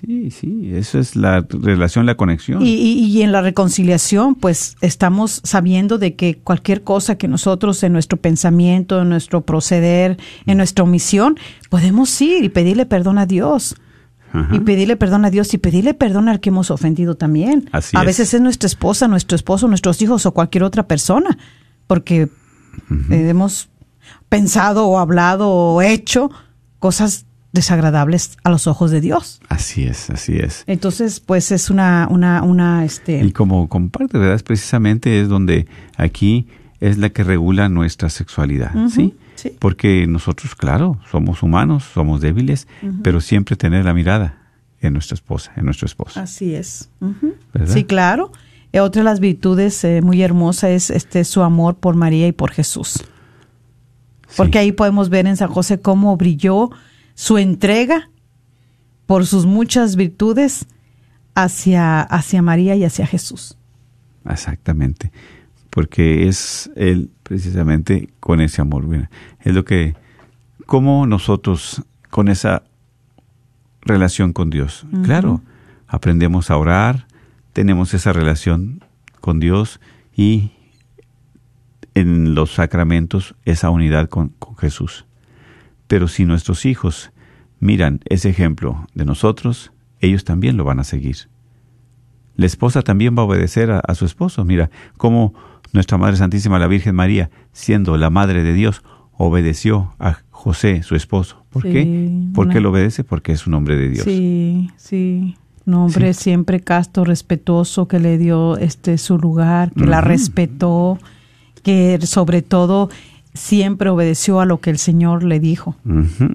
Sí, sí, eso es la relación, la conexión. y, y- y en la reconciliación, pues estamos sabiendo de que cualquier cosa que nosotros en nuestro pensamiento, en nuestro proceder, en nuestra omisión, podemos ir y pedirle perdón a Dios. Ajá. Y pedirle perdón a Dios y pedirle perdón al que hemos ofendido también. Así a es. veces es nuestra esposa, nuestro esposo, nuestros hijos o cualquier otra persona, porque eh, hemos pensado o hablado o hecho cosas desagradables a los ojos de Dios. Así es, así es. Entonces, pues es una, una, una, este, Y como comparte, ¿verdad? Es precisamente es donde aquí es la que regula nuestra sexualidad, ¿sí? sí. Porque nosotros, claro, somos humanos, somos débiles, pero siempre tener la mirada en nuestra esposa, en nuestro esposo. Así es. Sí, claro. Eh, Otra de las virtudes eh, muy hermosa es este su amor por María y por Jesús. Porque Sí. ahí podemos ver en San José cómo brilló su entrega por sus muchas virtudes hacia, hacia María y hacia Jesús. Exactamente. porque es Él precisamente con ese amor. Es lo que, como nosotros con esa relación con Dios. Claro, aprendemos a orar, tenemos esa relación con Dios y en los sacramentos esa unidad con, con Jesús. Pero si nuestros hijos miran ese ejemplo de nosotros, ellos también lo van a seguir. La esposa también va a obedecer a, a su esposo. Mira cómo nuestra Madre Santísima, la Virgen María, siendo la Madre de Dios, obedeció a José, su esposo. ¿Por Sí, qué? ¿Por qué una- lo obedece? Porque es un hombre de Dios. Sí, sí. Un hombre siempre casto, respetuoso, que le dio este su lugar, que la respetó, que sobre todo siempre obedeció a lo que el Señor le dijo.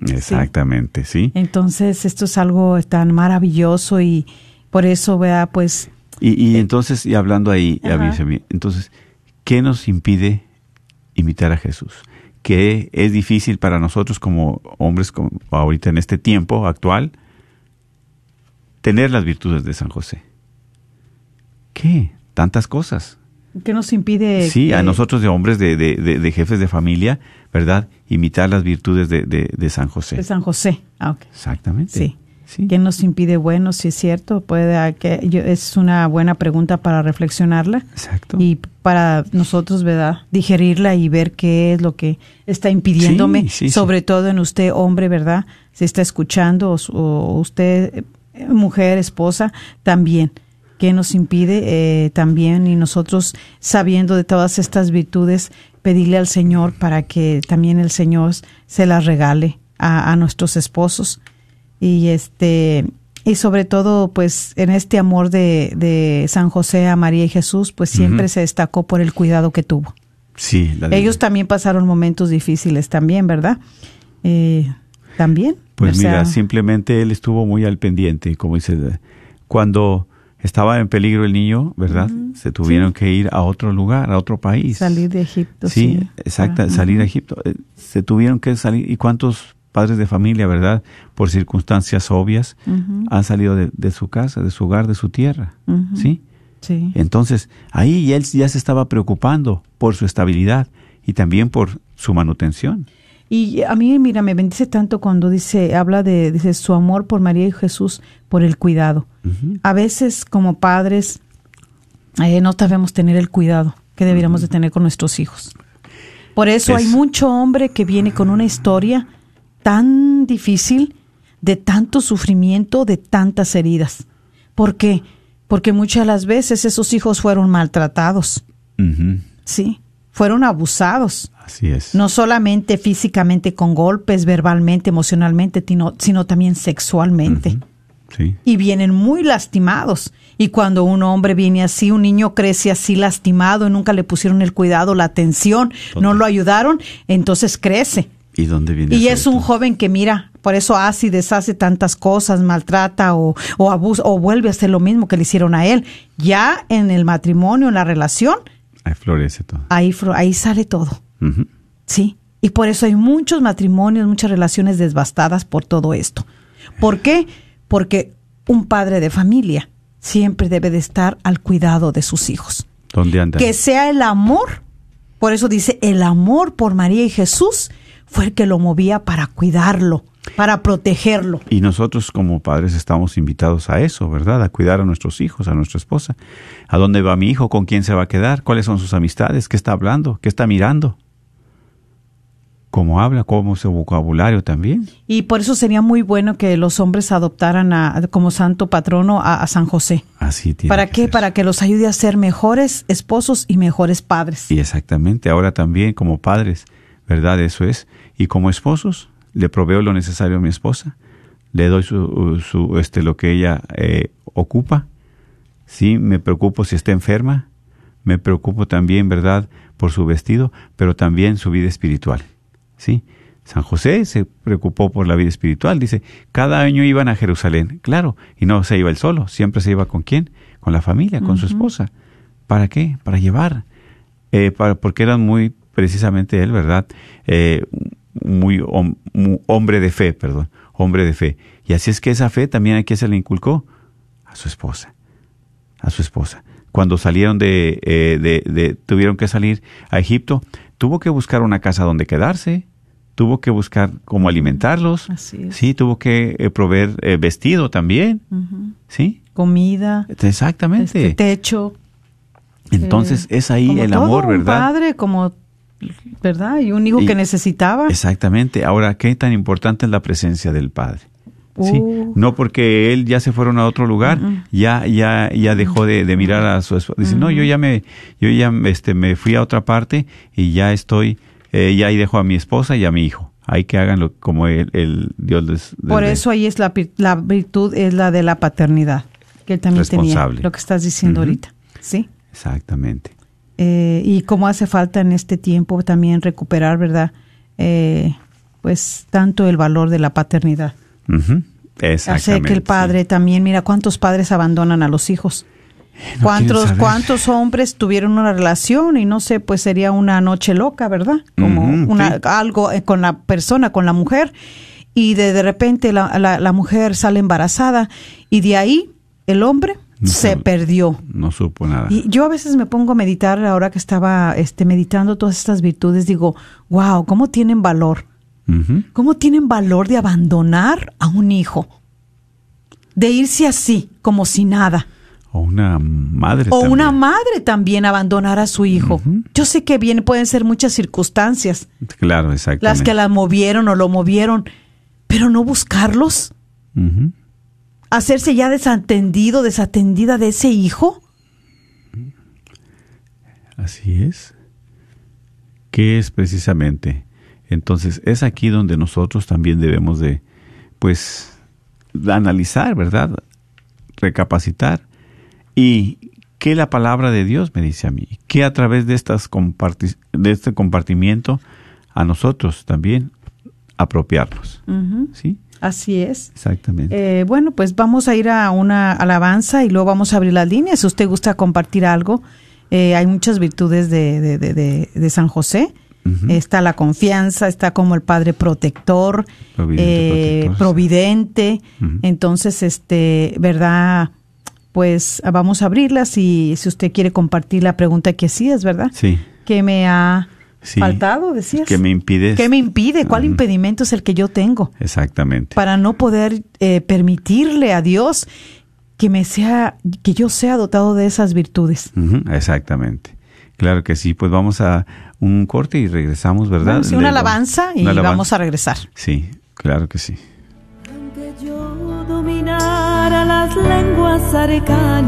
Exactamente, sí. Entonces, esto es algo tan maravilloso y por eso, vea, pues, Y, y entonces, y hablando ahí, avísame, entonces, ¿qué nos impide imitar a Jesús? ¿Qué es difícil para nosotros como hombres, como ahorita en este tiempo actual, tener las virtudes de San José? ¿Qué? Tantas cosas. ¿Qué nos impide? Sí, a nosotros de hombres, de, de- de- de jefes de familia, ¿verdad? Imitar las virtudes de, San José. De San José. Ah. Exactamente. Sí. Sí. ¿Qué nos impide? Bueno, si es cierto, puede que yo- es una buena pregunta para reflexionarla Exacto. y para nosotros, ¿verdad? Digerirla y ver qué es lo que está impidiéndome, Sí, sí, sobre todo en usted, hombre, ¿verdad? Si está escuchando, o, o usted, eh, mujer, esposa, también. ¿Qué nos impide eh, también? Y nosotros, sabiendo de todas estas virtudes, pedirle al Señor para que también el Señor se las regale a, a nuestros esposos. Y este y sobre todo pues en este amor de, de San José a María y Jesús pues siempre se destacó por el cuidado que tuvo. Sí, la- ellos también pasaron momentos difíciles también verdad Eh, también Pues O sea, mira, simplemente él estuvo muy al pendiente, como dice, cuando estaba en peligro el niño, ¿verdad? Se tuvieron que ir a otro lugar, a otro país. salir de Egipto Sí, sí, salir a. Egipto. Eh, Se tuvieron que salir. ¿Y cuántos padres de familia, verdad? Por circunstancias obvias, han salido de, de su casa, de su hogar, de su tierra. ¿Sí? sí Entonces, ahí él ya se estaba preocupando por su estabilidad y también por su manutención. Y a mí, mira, me bendice tanto cuando dice, habla de, dice, su amor por María y Jesús, por el cuidado. A veces, como padres, eh, no sabemos tener el cuidado que deberíamos de tener con nuestros hijos. Por eso hay mucho hombre que viene con una historia tan difícil, de tanto sufrimiento, de tantas heridas. ¿Por qué? Porque muchas de las veces esos hijos fueron maltratados. ¿sí? Fueron abusados Así es. no solamente físicamente con golpes, verbalmente, emocionalmente, sino, sino también sexualmente. Sí. Y vienen muy lastimados. Y cuando un hombre viene así, un niño crece así lastimado y nunca le pusieron el cuidado, la atención, no lo ayudaron, entonces crece. ¿Y dónde viene Y es un joven que mira, por eso hace y deshace tantas cosas, maltrata o, o abusa o vuelve a hacer lo mismo que le hicieron a él. Ya en el matrimonio, en la relación, Ahí florece todo. ahí, ahí sale todo. Sí, y por eso hay muchos matrimonios, muchas relaciones devastadas por todo esto. ¿Por qué? Porque un padre de familia siempre debe de estar al cuidado de sus hijos. ¿Dónde anda? Que sea el amor, por eso dice, el amor por María y Jesús fue el que lo movía para cuidarlo, para protegerlo. Y nosotros como padres estamos invitados a eso, ¿verdad? A cuidar a nuestros hijos, a nuestra esposa. ¿A dónde va mi hijo? ¿Con quién se va a quedar? ¿Cuáles son sus amistades? ¿Qué está hablando? ¿Qué está mirando? ¿Cómo habla? ¿Cómo es su vocabulario también? Y por eso sería muy bueno que los hombres adoptaran a- como santo patrono a, a San José. Así tiene ¿Para que qué? ser. Para que los ayude a ser mejores esposos y mejores padres. Y exactamente, ahora también como padres, ¿verdad? Eso es. Y como esposos, le proveo lo necesario a mi esposa, le doy su, su este, lo que ella eh, ocupa. Sí, me preocupo si está enferma, me preocupo también, ¿verdad?, por su vestido, pero también su vida espiritual. ¿Sí? San José se preocupó por la vida espiritual. Dice, cada año iban a Jerusalén. Claro, y no se iba él solo, siempre se iba con quién? Con la familia, con su esposa. ¿Para qué? Para llevar. Eh, para, porque eran muy, precisamente él, ¿verdad? Eh, muy, hom- mu- hombre de fe, perdón, hombre de fe. Y así es que esa fe también aquí se le inculcó a su esposa, a su esposa. cuando salieron de, eh, de, de- tuvieron que salir a Egipto, tuvo que buscar una casa donde quedarse, tuvo que buscar cómo alimentarlos, Así sí, tuvo que eh, proveer eh, vestido también, sí, Comida, exactamente. este techo. Entonces es ahí como el todo amor, un ¿verdad? padre, como, ¿verdad? Y un hijo Y- que necesitaba. Exactamente. Ahora, qué tan importante es la presencia del Padre. ¿sí? Uh. No porque él ya se fueron a otro lugar, ya ya ya dejó de, de mirar a su esposa. Dice, no, yo ya me yo ya este me fui a otra parte y ya estoy eh, ya ahí dejo a mi esposa y a mi hijo. Hay que hagan lo como el, el Dios les, les Por eso ahí es la, la virtud, es la de la paternidad, que él también tenía, lo que estás diciendo ahorita. ¿Sí? Exactamente. Eh, y cómo hace falta en este tiempo también recuperar, ¿verdad? Eh, pues tanto el valor de la paternidad. Ujú. Hace que el padre también, mira cuántos padres abandonan a los hijos. no ¿Cuántos. ¿Cuántos hombres tuvieron una relación y no sé, pues sería una noche loca, ¿verdad? Como una, sí. algo eh, con la persona, con la mujer, y de, de repente la, la- la mujer sale embarazada y de ahí el hombre No se sabe. perdió. No supo nada. Y yo a veces me pongo a meditar, ahora que estaba este, meditando todas estas virtudes, digo, wow, ¿cómo tienen valor? ¿Cómo tienen valor de abandonar a un hijo? De irse así, como si nada. O una madre O una madre también abandonar a su hijo. Yo sé que bien pueden ser muchas circunstancias Claro, exactamente. las que la movieron o lo movieron, pero no buscarlos. Hacerse ya desatendido, desatendida de ese hijo. Así es. ¿Qué es precisamente? Entonces, es aquí donde nosotros también debemos de, pues, analizar, ¿verdad? Recapacitar. Y qué la palabra de Dios me dice a mí, que a través de, estas comparti- de este compartimiento, a nosotros también apropiarnos. ¿Sí? Así es. Exactamente. Eh, bueno, pues vamos a ir a una alabanza y luego vamos a abrir las líneas. Si usted gusta compartir algo, eh, hay muchas virtudes de, de, de, de- de San José. Está la confianza, está como el Padre protector, Providente, eh, sí. Entonces, este, ¿verdad? Pues vamos a abrirlas y si usted quiere compartir la pregunta que hacías, ¿verdad? sí. ¿Qué me ha Sí. faltado, decías? Que me impide. ¿Qué me impide? ¿Cuál impedimento es el que yo tengo? Exactamente. para no poder eh, permitirle a Dios que me sea, que yo sea dotado de esas virtudes. Exactamente. Claro que sí, pues vamos a un corte y regresamos, ¿verdad? Vamos a hacer una alabanza y una alabanza. vamos a regresar. Sí, claro que sí. Aunque yo dominara las lenguas arcanas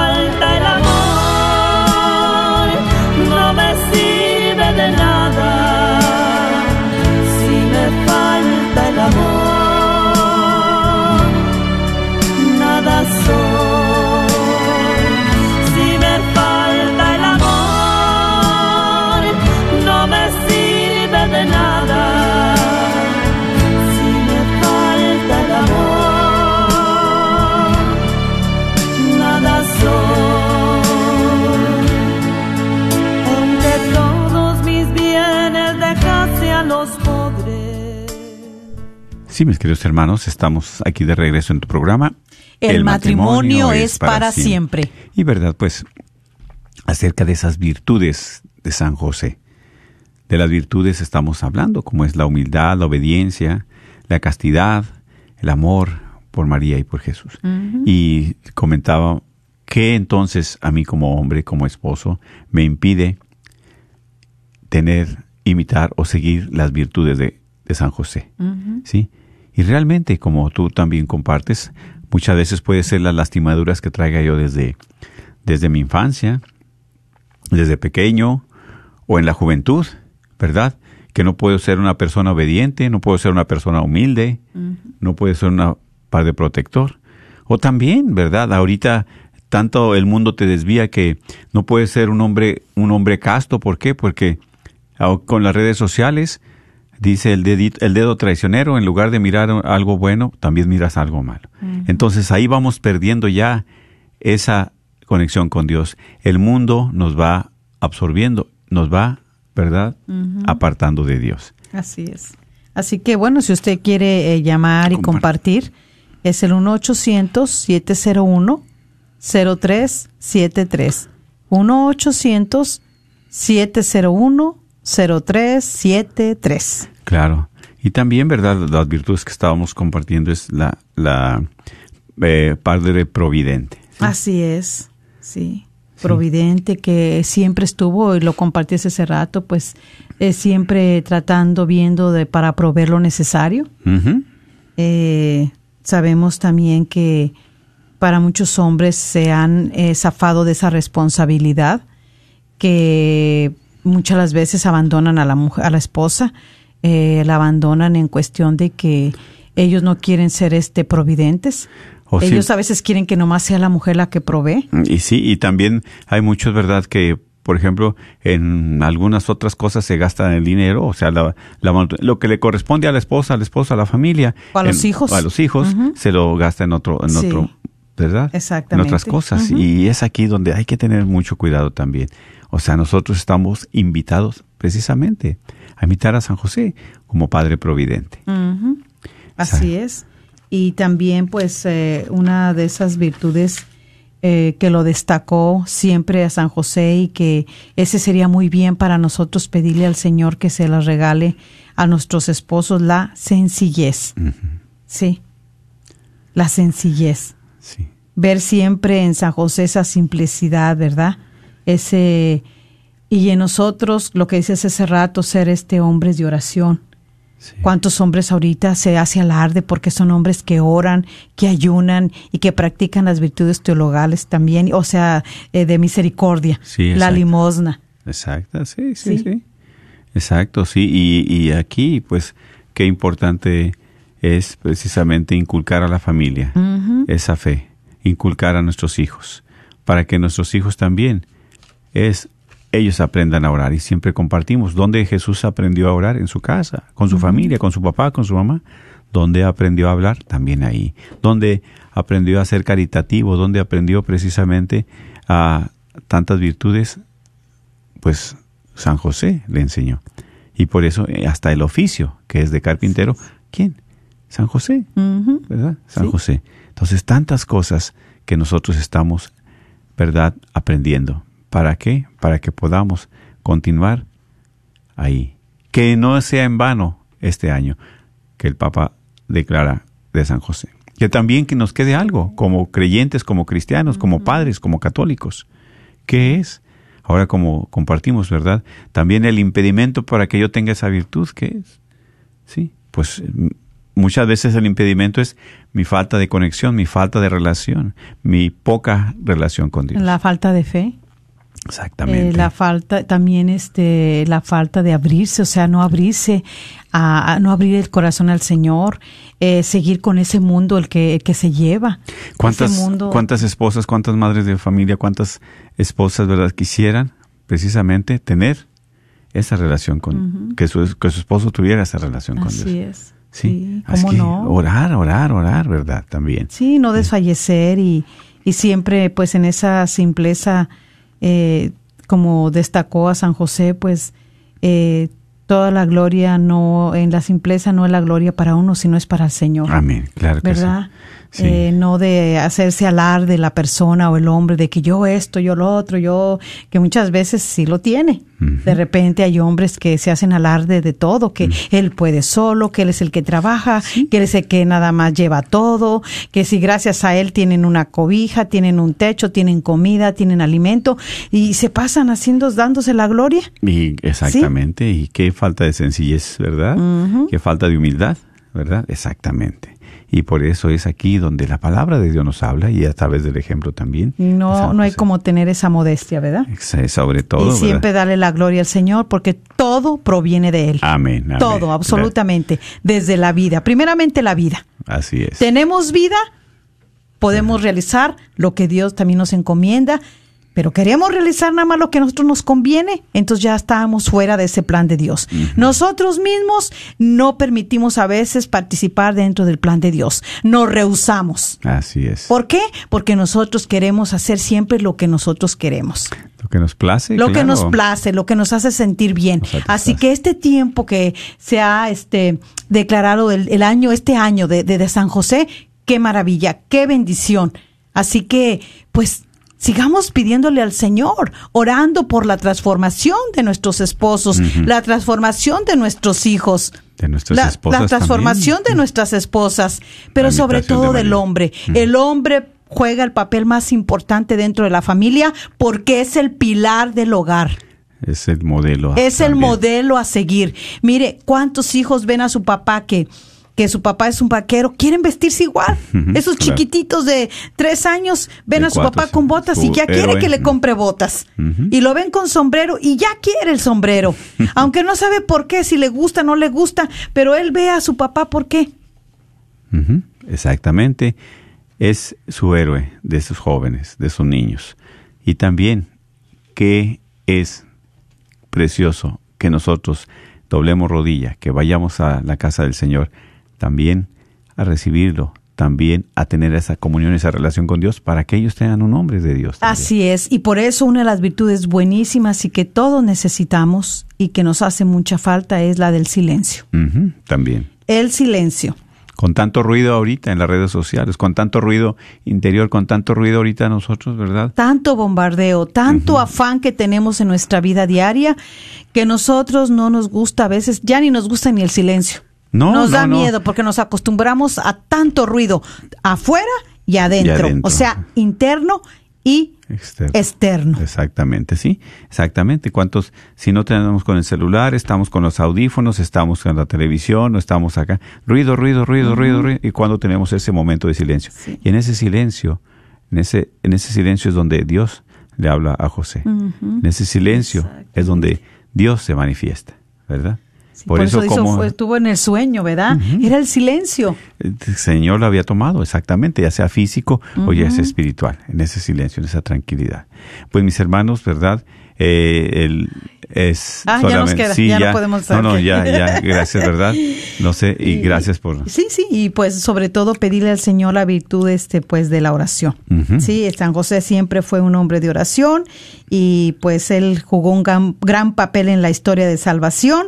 Sí, mis queridos hermanos, estamos aquí de regreso en tu programa. El matrimonio es para siempre. Y verdad, pues, acerca de esas virtudes de San José. De las virtudes estamos hablando, como es la humildad, la obediencia, la castidad, el amor por María y por Jesús. Y comentaba que entonces a mí como hombre, como esposo, me impide tener, imitar o seguir las virtudes de, de San José. ¿sí? Y realmente, como tú también compartes, muchas veces puede ser las lastimaduras que traiga yo desde, desde mi infancia, desde pequeño o en la juventud, ¿verdad? Que no puedo ser una persona obediente, no puedo ser una persona humilde, no puedo ser una padre protector. O también, ¿verdad? Ahorita tanto el mundo te desvía que no puedes ser un hombre, un hombre casto. ¿Por qué? Porque ah, con las redes sociales Dice el, dedito- el dedo traicionero, en lugar de mirar algo bueno, también miras algo malo. Entonces ahí vamos perdiendo ya esa conexión con Dios. El mundo nos va absorbiendo, nos va, ¿verdad? Apartando de Dios. Así es. Así que bueno, si usted quiere eh, llamar y Compartir. compartir, es el 1-800-701-0373. 1-800-701-0373. Claro. Y también, ¿verdad? Las virtudes que estábamos compartiendo es la, la eh, Padre Providente. ¿sí? Así es, sí. Providente que siempre estuvo, y lo compartí hace rato, pues eh, siempre tratando, viendo de, para proveer lo necesario. Eh, sabemos también que para muchos hombres se han eh, zafado de esa responsabilidad, que muchas las veces abandonan a la mujer, a la esposa, eh, la abandonan en cuestión de que ellos no quieren ser este providentes. O sí. ellos a veces quieren que nomás sea la mujer la que provee. Y sí, y también hay muchos, ¿verdad? Que, por ejemplo, en algunas otras cosas se gasta el dinero, o sea, la, la- lo que le corresponde a la esposa, al esposo, a la familia. O a los en- hijos. a los hijos, se lo gasta en otro, en Sí. otro, ¿verdad? Exactamente. En otras cosas. Y es aquí donde hay que tener mucho cuidado también. O sea, nosotros estamos invitados precisamente a imitar a San José como Padre Providente. Así es. Y también, pues, eh, una de esas virtudes eh, que lo destacó siempre a San José y que ese sería muy bien para nosotros pedirle al Señor que se las regale a nuestros esposos, la sencillez. Sí, la sencillez. Sí. Ver siempre en San José esa simplicidad, ¿verdad? Ese y en nosotros, lo que dices hace rato, ser este hombres de oración. sí. ¿Cuántos hombres ahorita se hace alarde porque son hombres que oran, que ayunan y que practican las virtudes teologales también, o sea, eh, de misericordia, Sí, la limosna? Exacto, sí, sí, Sí. sí. Exacto, sí. Y, y aquí, pues, qué importante es precisamente inculcar a la familia esa fe, inculcar a nuestros hijos, para que nuestros hijos también es ellos aprendan a orar y siempre compartimos dónde Jesús aprendió a orar en su casa, con su familia, con su papá, con su mamá, dónde aprendió a hablar también ahí, dónde aprendió a ser caritativo, dónde aprendió precisamente a tantas virtudes pues San José le enseñó. Y por eso eh, hasta el oficio, que es de carpintero, ¿quién? San José. ¿verdad? San Sí. José. Entonces, tantas cosas que nosotros estamos, ¿verdad?, aprendiendo. ¿Para qué? Para que podamos continuar ahí. Que no sea en vano este año que el Papa declara de San José. Que también que nos quede algo, como creyentes, como cristianos, como padres, como católicos. ¿Qué es? Ahora como compartimos, ¿verdad? También el impedimento para que yo tenga esa virtud, ¿qué es? Sí, pues muchas veces el impedimento es mi falta de conexión, mi falta de relación, mi poca relación con Dios. La falta de fe. Exactamente. Eh, la falta también este la falta de abrirse o sea no abrirse a, a no abrir el corazón al Señor eh, seguir con ese mundo el que el que se lleva ¿Cuántas, mundo ¿Cuántas esposas, cuántas madres de familia, cuántas esposas, verdad, quisieran precisamente tener esa relación con, que, su, que su esposo tuviera esa relación con así Dios? es Sí, es cómo no Orar, orar, orar, ¿verdad? También. sí no desfallecer y y siempre pues en esa simpleza eh, como destacó a San José pues eh, toda la gloria no en la simpleza no es la gloria para uno sino es para el Señor Amén, claro que ¿verdad? sí. Sí. Eh, no de hacerse alarde la persona o el hombre de que yo esto, yo lo otro, yo, que muchas veces sí lo tiene. De repente hay hombres que se hacen alarde de todo, que él puede solo, que él es el que trabaja, que él es el que nada más lleva todo, que si gracias a él tienen una cobija, tienen un techo, tienen comida, tienen alimento y se pasan haciendo, dándose la gloria. Y exactamente, y qué falta de sencillez, ¿verdad? Ujú. Qué falta de humildad, ¿verdad? Exactamente. Y por eso es aquí donde la palabra de Dios nos habla y a través del ejemplo también. No, no hay como tener esa modestia, ¿verdad? Sobre todo, y siempre darle la gloria al Señor porque todo proviene de Él. Amén, amén. Todo, absolutamente. Desde la vida. Primeramente la vida. Así es. Tenemos vida, podemos realizar lo que Dios también nos encomienda, pero queremos realizar nada más lo que a nosotros nos conviene, entonces ya estamos fuera de ese plan de Dios. Nosotros mismos no permitimos a veces participar dentro del plan de Dios, nos rehusamos. Así es. ¿Por qué? Porque nosotros queremos hacer siempre lo que nosotros queremos. Lo que nos place. Lo que nos place, lo que nos hace sentir bien. Así que este tiempo que se ha este, declarado el, el año, este año de, de, de San José, qué maravilla, qué bendición. Así que, pues, sigamos pidiéndole al Señor, orando por la transformación de nuestros esposos, la transformación de nuestros hijos. De nuestras la, esposas la transformación también. de nuestras esposas, pero La sobre de todo del hombre. El hombre juega el papel más importante dentro de la familia porque es el pilar del hogar. Es el modelo. Es el modelo a seguir. Mire, ¿cuántos hijos ven a su papá que, que su papá es un vaquero? Quieren vestirse igual. *laughs* Esos claro. chiquititos de tres años ven De a su cuatro, papá sí. con botas y ya quiere que le compre botas. Y lo ven con sombrero y ya quiere el sombrero. *laughs* Aunque no sabe por qué, si le gusta o no le gusta, pero él ve a su papá por qué. Exactamente. Es su héroe de sus jóvenes, de sus niños. Y también que es precioso que nosotros doblemos rodilla, que vayamos a la casa del Señor, también a recibirlo, también a tener esa comunión, esa relación con Dios, para que ellos tengan un hombre de Dios. también. Así es, y por eso una de las virtudes buenísimas y que todos necesitamos y que nos hace mucha falta es la del silencio. También. El silencio. Con tanto ruido ahorita en las redes sociales, con tanto ruido interior, con tanto ruido ahorita nosotros, ¿verdad? Tanto bombardeo, tanto afán que tenemos en nuestra vida diaria que nosotros no nos gusta a veces, ya ni nos gusta ni el silencio. No, nos no, da no. miedo porque nos acostumbramos a tanto ruido afuera y adentro, adentro. o sea, interno y Externo. externo. Exactamente, sí, exactamente. ¿Cuántos, si no tenemos con el celular, estamos con los audífonos, estamos con la televisión, o estamos acá? Ruido, ruido, ruido, ruido, ruido. ¿Y cuando tenemos ese momento de silencio? Y en ese silencio, en ese, en ese silencio es donde Dios le habla a José. En ese silencio es donde Dios se manifiesta, ¿verdad? Por, eso, hizo- como fue- estuvo en el sueño, ¿verdad? Era el silencio. el Señor lo había tomado, exactamente, ya sea físico o ya sea espiritual, en ese silencio, en esa tranquilidad. Pues mis hermanos, ¿verdad? Eh, el, es Ah, ya nos queda, sí, ya no podemos No, no, ya, ya, gracias, ¿verdad? No sé, *laughs* y gracias por... Sí, sí, y pues sobre todo pedirle al Señor la virtud este pues de la oración. Sí, San José siempre fue un hombre de oración y pues él jugó un gran, gran papel en la historia de salvación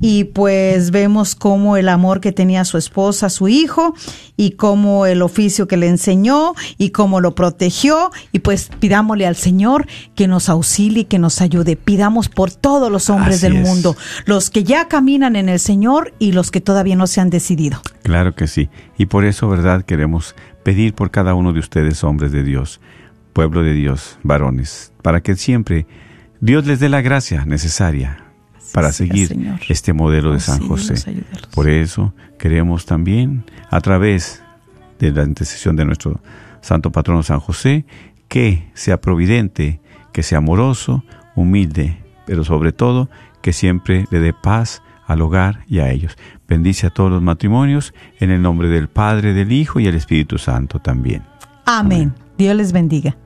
y pues vemos cómo el amor que tenía su esposa, su hijo y cómo el oficio que le enseñó y cómo lo protegió y pues pidámosle al Señor que nos auxilie, que nos ayude. Pidamos por todos los hombres Así del es. mundo, los que ya caminan en el Señor y los que todavía no se han decidido. Claro que sí. Y por eso, ¿verdad? Queremos pedir por cada uno de ustedes, hombres de Dios, pueblo de Dios, varones, para que siempre Dios les dé la gracia necesaria para seguir Señor. este modelo de San José. Por eso queremos también, a través de la intercesión de nuestro Santo Patrono San José, que sea providente, que sea amoroso, humilde, pero sobre todo que siempre le dé paz al hogar y a ellos. Bendice a todos los matrimonios en el nombre del Padre, del Hijo y el Espíritu Santo también. Amén. Dios les bendiga.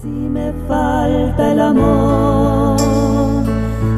Si me falta el amor,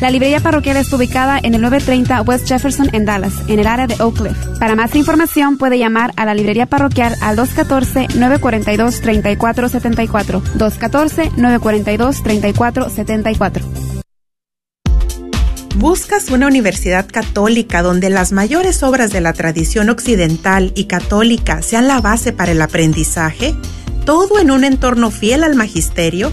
La librería parroquial está ubicada en el 930 West Jefferson en Dallas, en el área de Oak Cliff. Para más información puede llamar a la librería parroquial al 214-942-3474. 214-942-3474. ¿Buscas una universidad católica donde las mayores obras de la tradición occidental y católica sean la base para el aprendizaje? ¿Todo en un entorno fiel al magisterio?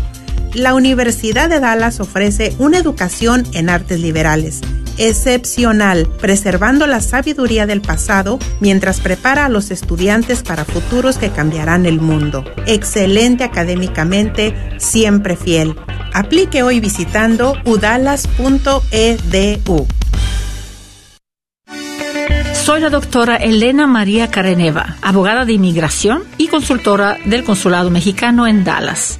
La Universidad de Dallas ofrece una educación en artes liberales, excepcional, preservando la sabiduría del pasado mientras prepara a los estudiantes para futuros que cambiarán el mundo. Excelente académicamente, siempre fiel. Aplique hoy visitando udalas.edu. Soy la doctora Elena María Careneva, abogada de inmigración y consultora del Consulado Mexicano en Dallas.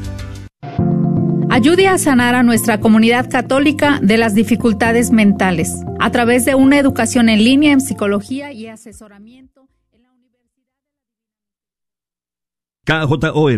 Ayude a sanar a nuestra comunidad católica de las dificultades mentales a través de una educación en línea en psicología y asesoramiento KJOR